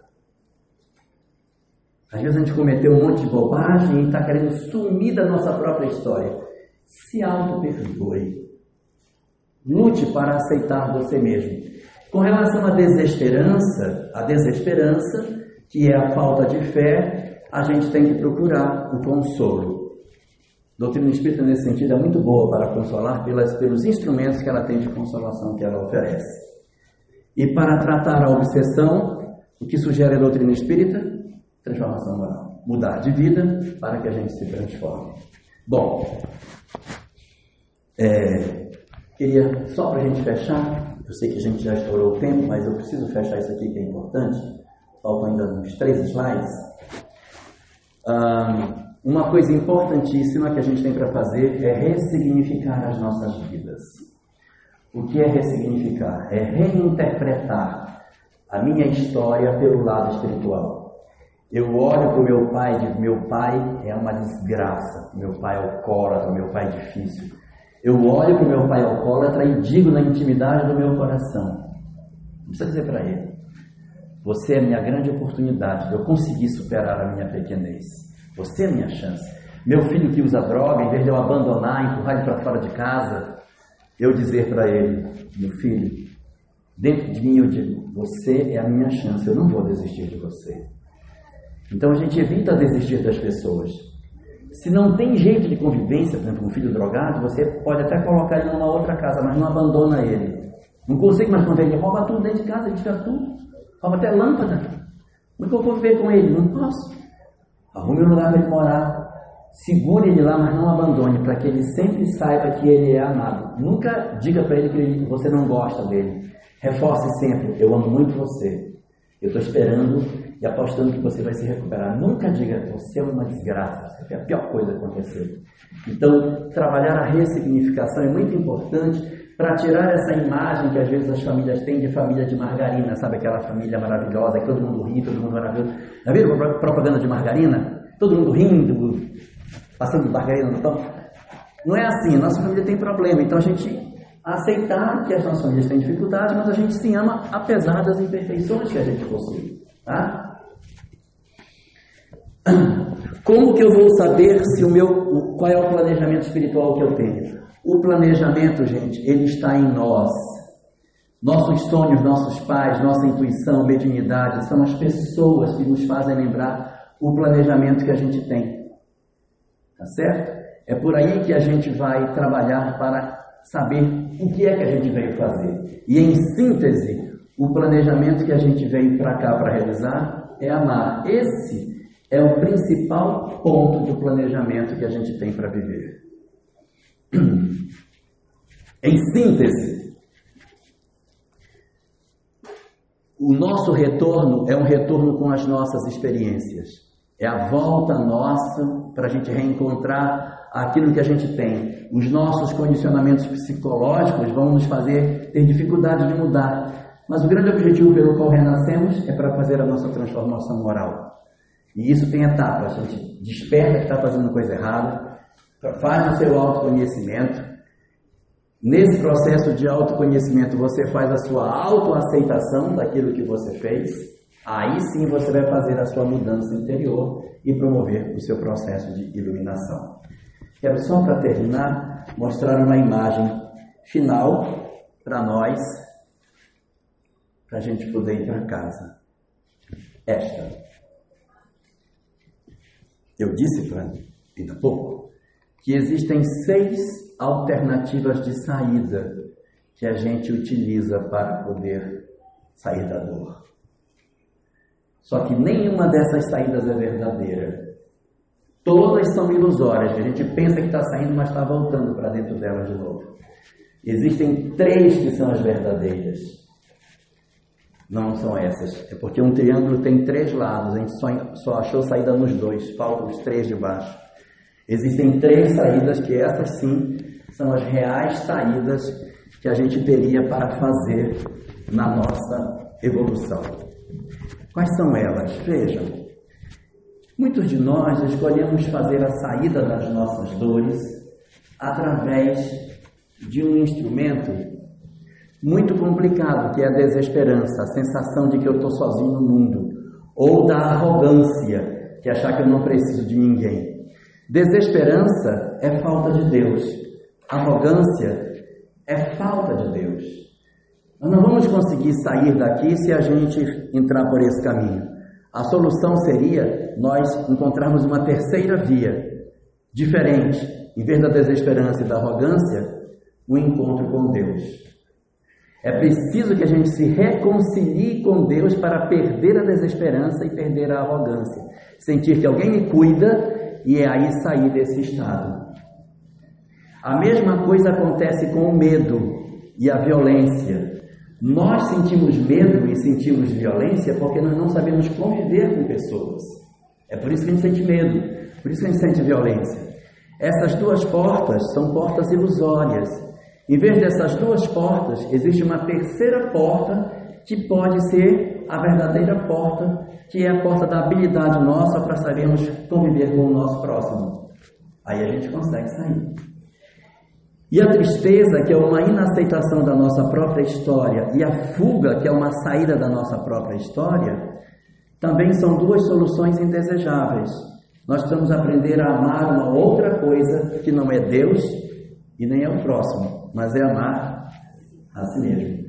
Às vezes a gente cometeu um monte de bobagem e está querendo sumir da nossa própria história. Se auto-perdoe. Lute para aceitar você mesmo. Com relação à desesperança, a desesperança, que é a falta de fé, a gente tem que procurar o consolo. A doutrina espírita, nesse sentido, é muito boa para consolar pelas, pelos instrumentos que ela tem de consolação que ela oferece. E para tratar a obsessão, o que sugere a doutrina espírita? Transformação moral. Mudar de vida para que a gente se transforme. Bom, é, Queria, só para a gente fechar, eu sei que a gente já estourou o tempo, mas eu preciso fechar isso aqui que é importante. Faltam ainda uns três slides. uma coisa importantíssima que a gente tem para fazer é ressignificar as nossas vidas. O que é ressignificar? É reinterpretar a minha história pelo lado espiritual. Eu olho para o meu pai e digo: meu pai é uma desgraça, meu pai é alcoólatra, meu pai é difícil. Eu olho para o meu pai alcoólatra e digo na intimidade do meu coração. Não precisa dizer para ele. Você é minha grande oportunidade de eu conseguir superar a minha pequenez. Você é minha chance. Meu filho que usa droga, em vez de eu abandonar, empurrar ele para fora de casa, eu dizer para ele: Meu filho, dentro de mim eu digo: Você é a minha chance, eu não vou desistir de você. Então a gente evita desistir das pessoas. Se não tem jeito de convivência, por exemplo, um filho drogado, você pode até colocar ele numa outra casa, mas não abandona ele. Não consigo mais conviver, ele rouba tudo dentro de casa, ele tira tudo. Rouba até lâmpada. Como é que eu vou viver com ele? Não posso. Arrume um lugar para ele morar. Segure ele lá, mas não abandone, para que ele sempre saiba que ele é amado. Nunca diga para ele que você não gosta dele. Reforce sempre: Eu amo muito você. Eu estou esperando e apostando que você vai se recuperar. Nunca diga, você é uma desgraça, você é a pior coisa que aconteceu. Então, trabalhar a ressignificação é muito importante para tirar essa imagem que às vezes as famílias têm de família de margarina, sabe aquela família maravilhosa, que todo mundo ri, todo mundo maravilhoso. Já viram propaganda de margarina? Todo mundo rindo, passando margarina no pão. Não é assim, nossa família tem problema, então a gente aceitar que as nossas famílias têm dificuldade, mas a gente se ama apesar das imperfeições que a gente possui. Tá? Como que eu vou saber se o meu, qual é o planejamento espiritual que eu tenho? O planejamento, gente, ele está em nós. Nossos sonhos, nossos pais, nossa intuição, mediunidade, são as pessoas que nos fazem lembrar o planejamento que a gente tem. Tá certo? É por aí que a gente vai trabalhar para saber o que é que a gente veio fazer. E em síntese, o planejamento que a gente veio para cá para realizar é amar. Esse é o principal ponto do planejamento que a gente tem para viver. Em síntese, o nosso retorno é um retorno com as nossas experiências. É a volta nossa para a gente reencontrar aquilo que a gente tem. Os nossos condicionamentos psicológicos vão nos fazer ter dificuldade de mudar. Mas o grande objetivo pelo qual renascemos é para fazer a nossa transformação moral. E isso tem etapas. A gente desperta que está fazendo coisa errada, faz o seu autoconhecimento. Nesse processo de autoconhecimento, você faz a sua autoaceitação daquilo que você fez. Aí sim você vai fazer a sua mudança interior e promover o seu processo de iluminação. Quero só para terminar mostrar uma imagem final para nós, para a gente poder ir para casa. Esta. Eu disse para ainda pouco que existem seis alternativas de saída que a gente utiliza para poder sair da dor. Só que nenhuma dessas saídas é verdadeira. Todas são ilusórias, a gente pensa que está saindo, mas está voltando para dentro dela de novo. Existem três que são as verdadeiras. Não são essas. É porque um triângulo tem três lados, a gente só, só achou saída nos dois, faltam os três de baixo. Existem três saídas que essas sim são as reais saídas que a gente teria para fazer na nossa evolução. Quais são elas? Vejam, muitos de nós escolhemos fazer a saída das nossas dores através de um instrumento muito complicado, que é a desesperança, a sensação de que eu estou sozinho no mundo, ou da arrogância, que é achar que eu não preciso de ninguém. Desesperança é falta de Deus, arrogância é falta de Deus. Nós não vamos conseguir sair daqui se a gente entrar por esse caminho. A solução seria nós encontrarmos uma terceira via, diferente, em vez da desesperança e da arrogância, o um encontro com Deus. É preciso que a gente se reconcilie com Deus para perder a desesperança e perder a arrogância. Sentir que alguém me cuida e é aí sair desse estado. A mesma coisa acontece com o medo e a violência. Nós sentimos medo e sentimos violência porque nós não sabemos conviver com pessoas. É por isso que a gente sente medo, por isso que a gente sente violência. Essas duas portas são portas ilusórias. Em vez dessas duas portas, existe uma terceira porta que pode ser a verdadeira porta, que é a porta da habilidade nossa para sabermos conviver com o nosso próximo. Aí a gente consegue sair. E a tristeza, que é uma inaceitação da nossa própria história, e a fuga, que é uma saída da nossa própria história, também são duas soluções indesejáveis. Nós precisamos aprender a amar uma outra coisa que não é Deus e nem é o próximo, mas é amar a si mesmo.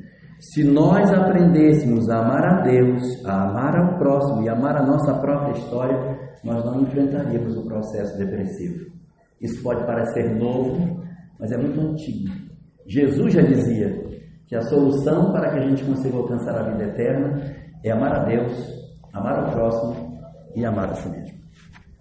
Se nós aprendêssemos a amar a Deus, a amar ao próximo e amar a nossa própria história, nós não enfrentaríamos o processo depressivo. Isso pode parecer novo, mas é muito antigo. Jesus já dizia que a solução para que a gente consiga alcançar a vida eterna é amar a Deus, amar o próximo e amar a si mesmo.